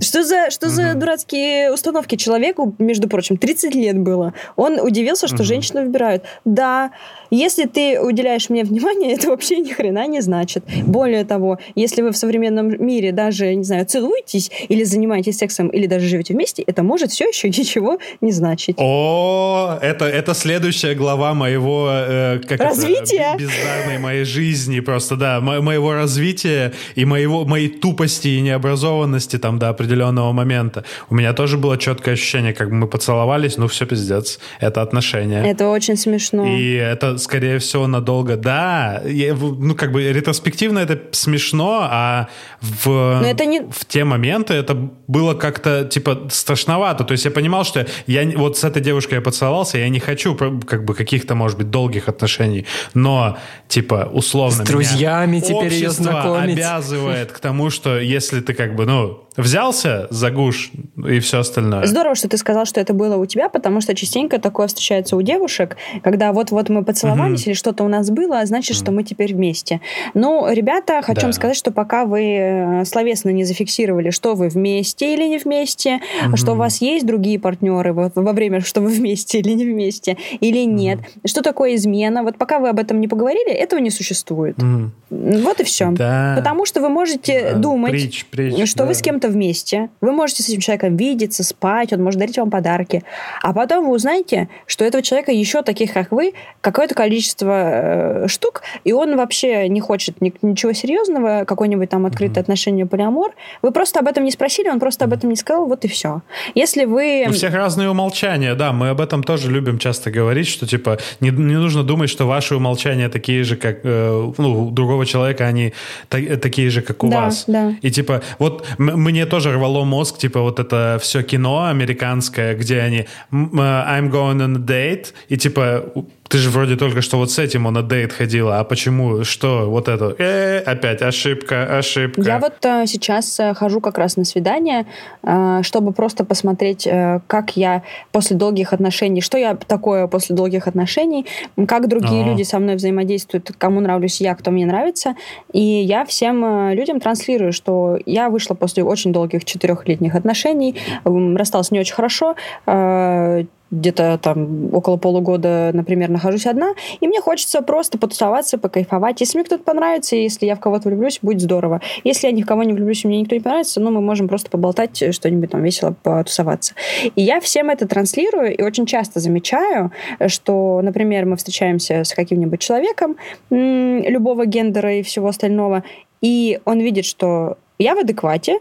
S1: Что за, что за дурацкие установки? Человеку, между прочим, 30 лет было. Он удивился, что женщины выбирают. Да, если ты уделяешь мне внимание, это вообще ни хрена не значит. Более того, если вы в современном мире даже, не знаю, целуетесь или занимаетесь сексом, или даже живете вместе, это может все еще ничего не значить.
S3: О, это, это следующая глава моего... э, как это,
S1: Развития?
S3: б- бездарной моей жизни просто, да, мо- моего развития и моего, моей тупости и необразованности там до определенного момента. У меня тоже было четкое ощущение, как бы мы поцеловались, ну все, пиздец, это отношения.
S1: Это очень смешно.
S3: И это, скорее всего, надолго. Да, я ну, как бы ретроспективно это смешно, а в,
S1: Но это не-
S3: в те моменты это было как-то, типа, страшновато. То есть я понимал, что я вот с этой девушкой я поцеловался, я не хочу, как бы, каких-то, может быть, долгих отношений, но, типа, условно
S2: С друзьями теперь
S3: общество
S2: знакомить.
S3: обязывает к тому, что если ты, как бы, ну, взялся за гуш и все остальное.
S1: Здорово, что ты сказал, что это было у тебя, потому что частенько такое встречается у девушек, когда вот-вот мы поцеловались или что-то у нас было, а значит, что мы теперь вместе. Но, ребята, хочу
S3: Да.
S1: вам сказать, что пока вы э, словесно не зафиксировали, что вы вместе или не вместе, что у вас есть другие партнеры вот, во время, что вы вместе или не вместе, или нет, что такое измена, вот пока вы об этом не поговорили, этого не существует.
S3: Мгм.
S1: Вот и все.
S3: Да.
S1: Потому что вы можете
S3: Да,
S1: думать,
S3: притч, притч,
S1: что вы
S3: да.
S1: с кем-то где-то вместе, вы можете с этим человеком видеться, спать, он может дарить вам подарки, а потом вы узнаете, что этого человека еще таких, как вы, какое-то количество э, штук, и он вообще не хочет ни- ничего серьезного, какое-нибудь там открытое отношение полиамор. Вы просто об этом не спросили, он просто об этом не сказал, вот и все. Если вы...
S3: У всех разные умолчания, да, мы об этом тоже любим часто говорить, что типа не, не нужно думать, что ваши умолчания такие же, как э, ну, у другого человека, они та- такие же, как у
S1: Да,
S3: вас.
S1: да.
S3: И типа вот м- мне тоже рвало мозг, типа вот это все кино американское, где они э, I'm going on a date, и типа ты же вроде только что вот с этим он на дейт ходила, а почему, что, вот это, э, опять ошибка, ошибка.
S1: Я вот э, сейчас э, хожу как раз на свидание, э, чтобы просто посмотреть, э, как я после долгих отношений, что я такое после долгих отношений, как другие
S3: А.
S1: люди со мной взаимодействуют, кому нравлюсь я, кто мне нравится. И я всем э, людям транслирую, что я вышла после очень долгих четырехлетних отношений, м, рассталась не очень хорошо, э, где-то там около полугода, например, нахожусь одна, и мне хочется просто потусоваться, покайфовать. Если мне кто-то понравится, если я в кого-то влюблюсь, будет здорово. Если я ни в кого не влюблюсь, и мне никто не понравится, ну, мы можем просто поболтать, э, что-нибудь там весело потусоваться. И я всем это транслирую, и очень часто замечаю, что, например, мы встречаемся с каким-нибудь человеком любого гендера и всего остального, и он видит, что я в адеквате,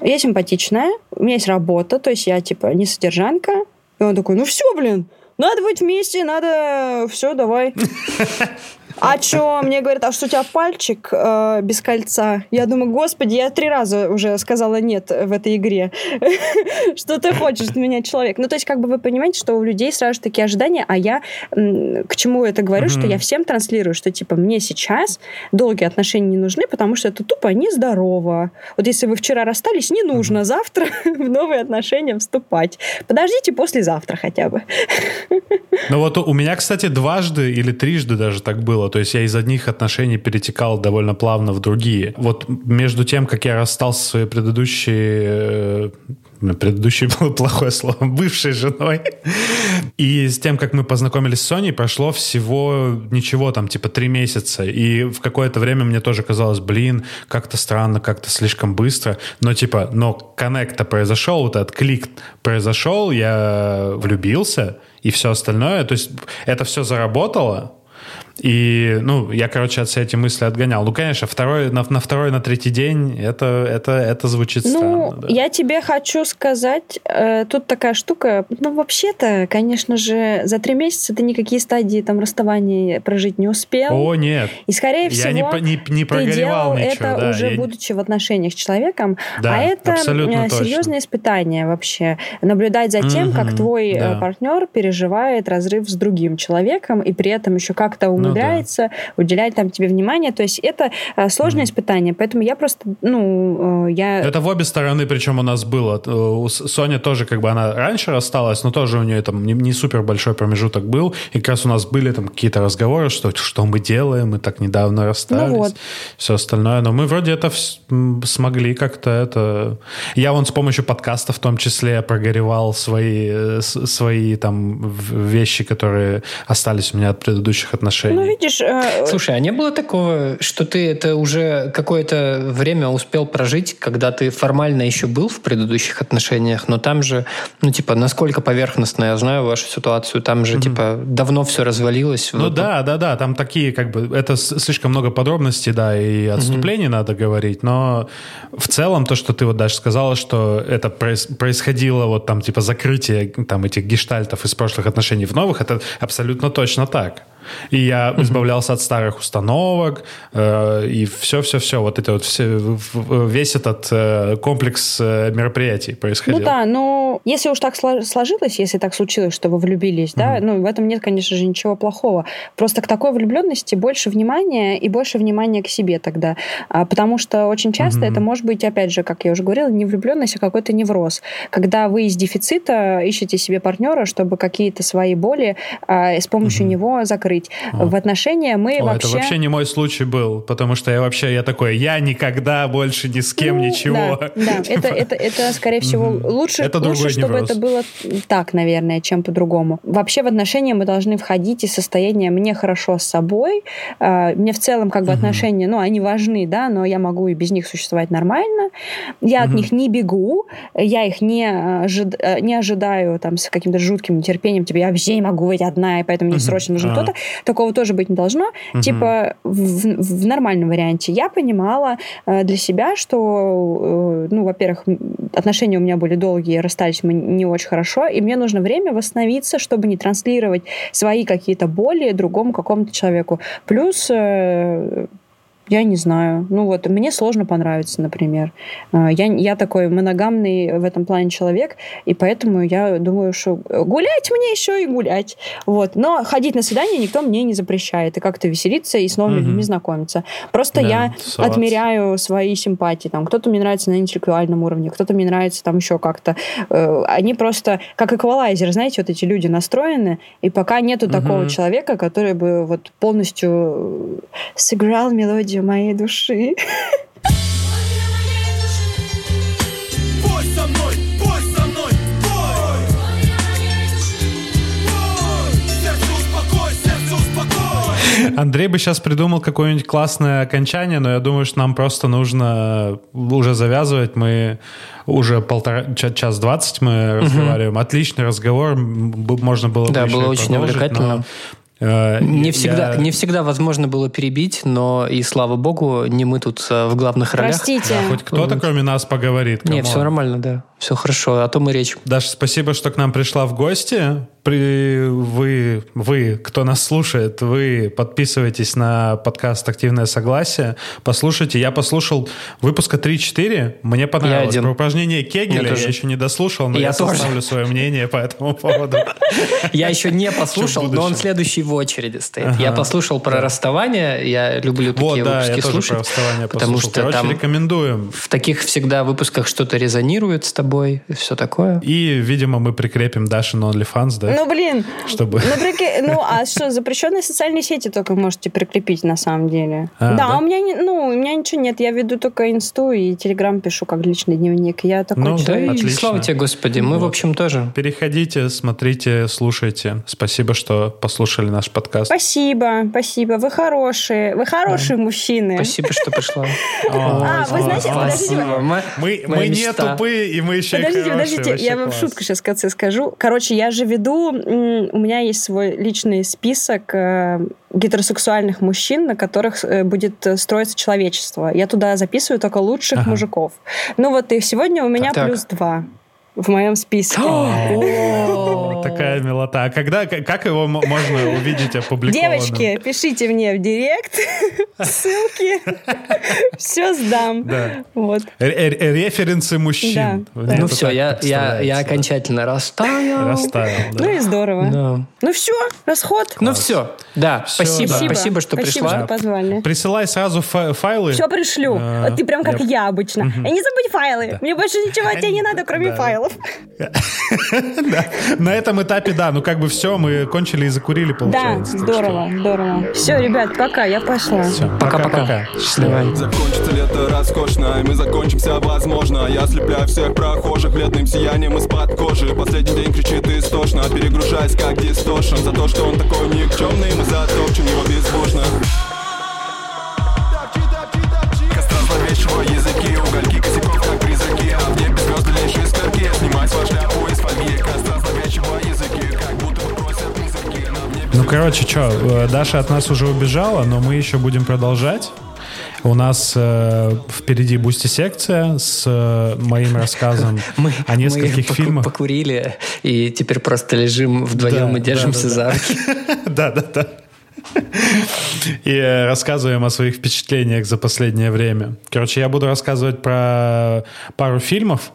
S1: я симпатичная, у меня есть работа, то есть я, типа, не содержанка, и он такой, ну все, блин, надо быть вместе, надо... Все, давай. А что, мне говорят, а что у тебя пальчик э, без кольца? Я думаю, господи, я три раза уже сказала нет в этой игре. Что ты хочешь от меня, человек? Ну, то есть, как бы вы понимаете, что у людей сразу же такие ожидания, а я к чему это говорю, что я всем транслирую, что, типа, мне сейчас долгие отношения не нужны, потому что это тупо нездорово. Вот если вы вчера расстались, не нужно завтра в новые отношения вступать. Подождите послезавтра хотя бы.
S3: Ну вот у меня, кстати, дважды или трижды даже так было. То есть я из одних отношений перетекал довольно плавно в другие. Вот между тем, как я расстался со своей предыдущей... э, Предыдущей было плохое слово. Бывшей женой. И с тем, как мы познакомились с Соней, прошло всего ничего, там, типа, три месяца. И в какое-то время мне тоже казалось, блин, как-то странно, как-то слишком быстро. Но, типа, но коннект-то произошел, вот этот клик произошел, я влюбился, и все остальное. То есть это все заработало, и, ну, я, короче, от всей эти мысли отгонял. Ну, конечно, второй, на, на второй, на третий день это, это, это звучит
S1: Ну,
S3: странно. да.
S1: я тебе хочу сказать, э, тут такая штука, ну, вообще-то, конечно же, за три месяца ты никакие стадии там расставания прожить не успел.
S3: О, нет.
S1: И, скорее
S3: Я
S1: всего,
S3: не, не, не
S1: ты делал
S3: ничего.
S1: это
S3: да,
S1: уже
S3: я-
S1: будучи в отношениях с человеком,
S3: Да,
S1: а это э,
S3: точно.
S1: серьезное испытание вообще. Наблюдать за тем, как
S3: Мгм,
S1: твой э,
S3: да.
S1: партнер переживает разрыв с другим человеком и при этом еще как-то
S3: Ну да.
S1: умудряется уделять там тебе внимание. То есть это э, сложное испытание, поэтому я просто, ну, э, я...
S3: Это в обе стороны, причем у нас было. Э, Соня тоже, как бы, она раньше рассталась, но тоже у нее там не, не супер большой промежуток был. И как раз у нас были там какие-то разговоры, что, что мы делаем, мы так недавно расстались.
S1: Ну вот.
S3: Все остальное. Но мы вроде это смогли как-то это... Я вон с помощью подкаста в том числе прогоревал свои, свои там вещи, которые остались у меня от предыдущих отношений.
S1: Ну, видишь, э,
S2: Слушай, а не было такого, что ты это уже какое-то время успел прожить, когда ты формально еще был в предыдущих отношениях, но там же, ну, типа, насколько поверхностно я знаю вашу ситуацию, там же, типа, давно все развалилось.
S3: Ну
S2: Вот
S3: да, да, да, там такие как бы, это слишком много подробностей, да, и отступлений надо говорить, но в целом то, что ты вот даже сказала, что это проис- происходило вот там типа закрытие там этих гештальтов из прошлых отношений в новых, это абсолютно точно так. И я избавлялся от старых установок, э, и все-все-все, вот это вот все, весь этот э, комплекс э, мероприятий происходил.
S1: Ну да, но если уж так сло- сложилось, если так случилось, что вы влюбились, да, ну в этом нет, конечно же, ничего плохого. Просто к такой влюбленности больше внимания и больше внимания к себе тогда. А, потому что очень часто это может быть, опять же, как я уже говорила, не влюбленность, а какой-то невроз. Когда вы из дефицита ищете себе партнера, чтобы какие-то свои боли а, с помощью него закрыть. Открыть. В отношения мы
S3: О,
S1: вообще...
S3: Это вообще не мой случай был, потому что я вообще, я такой, я никогда больше ни с кем
S1: Ну,
S3: ничего.
S1: Да, да. Это, это, это, скорее всего, лучше,
S3: Это
S1: лучше чтобы
S3: невроз.
S1: это было так, наверное, чем по-другому. Вообще в отношения мы должны входить из состояния «мне хорошо с собой», э, мне в целом как бы отношения, ну, они важны, да, но я могу и без них существовать нормально, я от них не бегу, я их не, ожид- э, не ожидаю там с каким-то жутким нетерпением, типа я вообще не могу быть одна, и поэтому мне срочно нужен
S3: Ага.
S1: кто-то. Такого тоже быть не должно. Типа в, в нормальном варианте. Я понимала э, для себя, что, э, ну, во-первых, отношения у меня были долгие, расстались мы не очень хорошо, и мне нужно время восстановиться, чтобы не транслировать свои какие-то боли другому какому-то человеку. Плюс э, я не знаю. Ну вот, мне сложно понравиться, например. Э, Я, я такой моногамный в этом плане человек, и поэтому я думаю, что гулять мне еще и гулять. Вот. Но ходить на свидание никто мне не запрещает, и как-то веселиться, и с новыми
S3: Мгм.
S1: людьми знакомиться. Просто
S3: Да,
S1: я
S3: тусоваться.
S1: отмеряю свои симпатии. Там, кто-то мне нравится на интеллектуальном уровне, кто-то мне нравится там еще как-то. Э, Они просто, как эквалайзер, знаете, вот эти люди настроены, и пока нету такого
S3: Мгм.
S1: человека, который бы вот полностью сыграл мелодию моей души.
S3: Андрей бы сейчас придумал какое-нибудь классное окончание, но я думаю, что нам просто нужно уже завязывать. Мы уже полтора, ча- час двадцать мы разговариваем. Отличный разговор. Можно было бы
S2: Да,
S3: еще
S2: было очень
S3: продолжить,
S2: увлекательно.
S3: Э,
S2: Не
S3: я-
S2: всегда, не всегда возможно было перебить, но и слава богу, не мы тут э, в главных ролях.
S1: Простите.
S3: Да, хоть кто-то, кроме нас, поговорит.
S2: Не,
S3: come on.
S2: все нормально, да. Все хорошо, а то мы речь.
S3: Даша, спасибо, что к нам пришла в гости. При, вы, вы, кто нас слушает, вы подписывайтесь на подкаст «Активное согласие». Послушайте. Я послушал выпуска 3-4. Мне понравилось.
S2: один.
S3: Про упражнение Кегеля я
S2: тоже.
S3: еще не дослушал, но
S2: Я
S3: я,
S2: тоже.
S3: составлю свое мнение по этому поводу.
S2: Я еще не послушал, но он следующий в очереди стоит. Я послушал про расставание, я люблю такие выпуски
S3: я
S2: слушать.
S3: про расставание
S2: потому что там
S3: рекомендуем.
S2: в таких всегда выпусках что-то резонирует с тобой и все такое.
S3: И, видимо, мы прикрепим Дашу на OnlyFans, да?
S1: Ну, блин.
S3: Чтобы-
S1: Ну, прикинь, ну, а что, запрещенные социальные сети только можете прикрепить на самом деле.
S3: А,
S1: да,
S3: да?
S1: у меня, ну, у меня ничего нет. Я веду только инсту и телеграм пишу как личный дневник. Я такой
S3: Ну,
S2: Да
S1: человек.
S2: и
S3: Отлично.
S2: слава тебе, Господи, мы, в
S3: Вот.
S2: общем, тоже.
S3: Переходите, смотрите, слушайте. Спасибо, что послушали наш подкаст.
S1: Спасибо, спасибо. Вы хорошие. Вы хорошие мужчины.
S2: Спасибо, что пришла.
S1: А, вы знаете, подождите,
S3: Мы, не тупые, и мы и
S1: Подождите, подождите, я вам
S3: класс.
S1: шутку сейчас в конце скажу. Короче, я же веду, у меня есть свой личный список э, гетеросексуальных мужчин, на которых э, будет э, строиться человечество. Я туда записываю только лучших
S3: Ага.
S1: мужиков. Ну вот и сегодня у меня
S2: Так.
S1: плюс два в моем списке.
S3: Такая милота. А когда, как его можно увидеть опубликованным?
S1: Девочки, пишите мне в директ ссылки. Все сдам.
S3: Да.
S1: Вот.
S3: Референсы мужчин.
S2: Ну все, я, окончательно растаял.
S3: Растаял.
S1: Ну и здорово. Ну все, расход.
S2: Ну все, да, спасибо, спасибо, что
S1: Спасибо,
S2: пришла.
S1: что позвали.
S3: Присылай сразу фа- файлы.
S1: Все пришлю.
S3: А,
S1: Вот ты прям как
S3: я-
S1: обычно. И не забудь файлы. Мне больше ничего от тебя не надо, кроме файлов.
S3: Да. На этом этапе, да, ну как бы все, мы кончили и закурили,
S1: Да,
S3: получается. Так
S1: здорово, здорово. Все, ребят, пока, я пошла.
S2: Пока-пока. Счастливо.
S4: Закончится лето роскошно, и мы закончимся, возможно Я ослепляю всех прохожих бледным сиянием из-под кожи Последний день кричит истошно, перегружаясь как дистошен За то, что он такой никчемный, мы затопчем его безбожно
S3: Ну, короче, что, Даша от нас уже убежала, но мы еще будем продолжать. У нас э, впереди бусти-секция с э, моим рассказом
S2: Мы,
S3: о нескольких
S2: мы
S3: фильмах.
S2: покурили и теперь просто лежим вдвоем
S3: Да,
S2: и держимся
S3: да, да,
S2: за руки.
S3: Да, да, да. И э, рассказываем о своих впечатлениях за последнее время. Короче, я буду рассказывать про пару фильмов.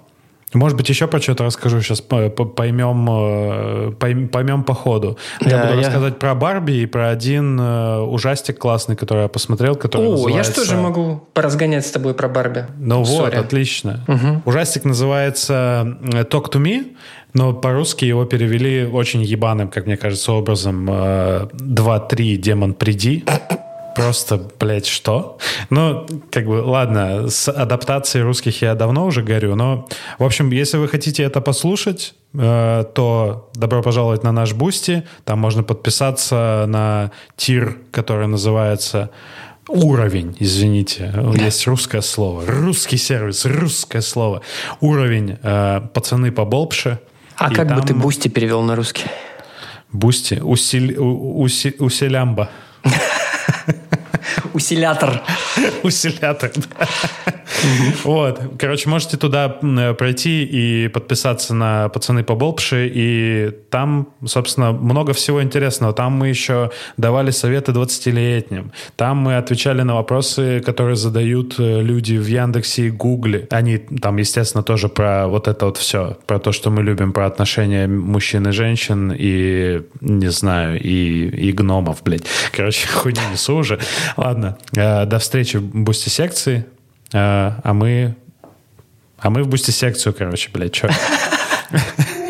S3: Может быть, еще про что-то расскажу. Сейчас поймем, э, пойм- поймем по ходу. Но я
S2: Да,
S3: буду
S2: я-
S3: рассказывать про Барби и про один э, ужастик классный, который я посмотрел, который
S2: О, я же
S3: называется...
S2: тоже могу поразгонять с тобой про Барби.
S3: Ну вот,
S2: Sorry.
S3: отлично. Ужастик называется э, Talk to Me. Но по-русски его перевели очень ебаным, как мне кажется, образом. э, 2-3 демон приди. Просто, блядь, что? Ну, как бы, ладно, с адаптацией русских я давно уже горю, но, в общем, если вы хотите это послушать, э, то добро пожаловать на наш Boosty. Там можно подписаться на tier, который называется Уровень, извините, есть русское слово. Русский сервис, русское слово. Уровень э, пацаны побольше.
S2: А как бы
S3: там
S2: ты Boosty перевел на русский?
S3: Бусти, усиль, уси- уселямба.
S2: Усилятор.
S3: Усилятор. Вот. Короче, можете туда пройти и подписаться на «Пацаны побольше», и там, собственно, много всего интересного. Там мы еще давали советы 20-летним. Там мы отвечали на вопросы, которые задают э, люди в Яндексе и Гугле. Они там, естественно, тоже про вот это вот все, про то, что мы любим, про отношения мужчин и женщин, и, не знаю, и, и гномов, блядь. Короче, хуйню несу уже. Ладно, э, до встречи в бусти-секции. Э, А мы... А мы в бусти-секцию, короче, блядь, чё?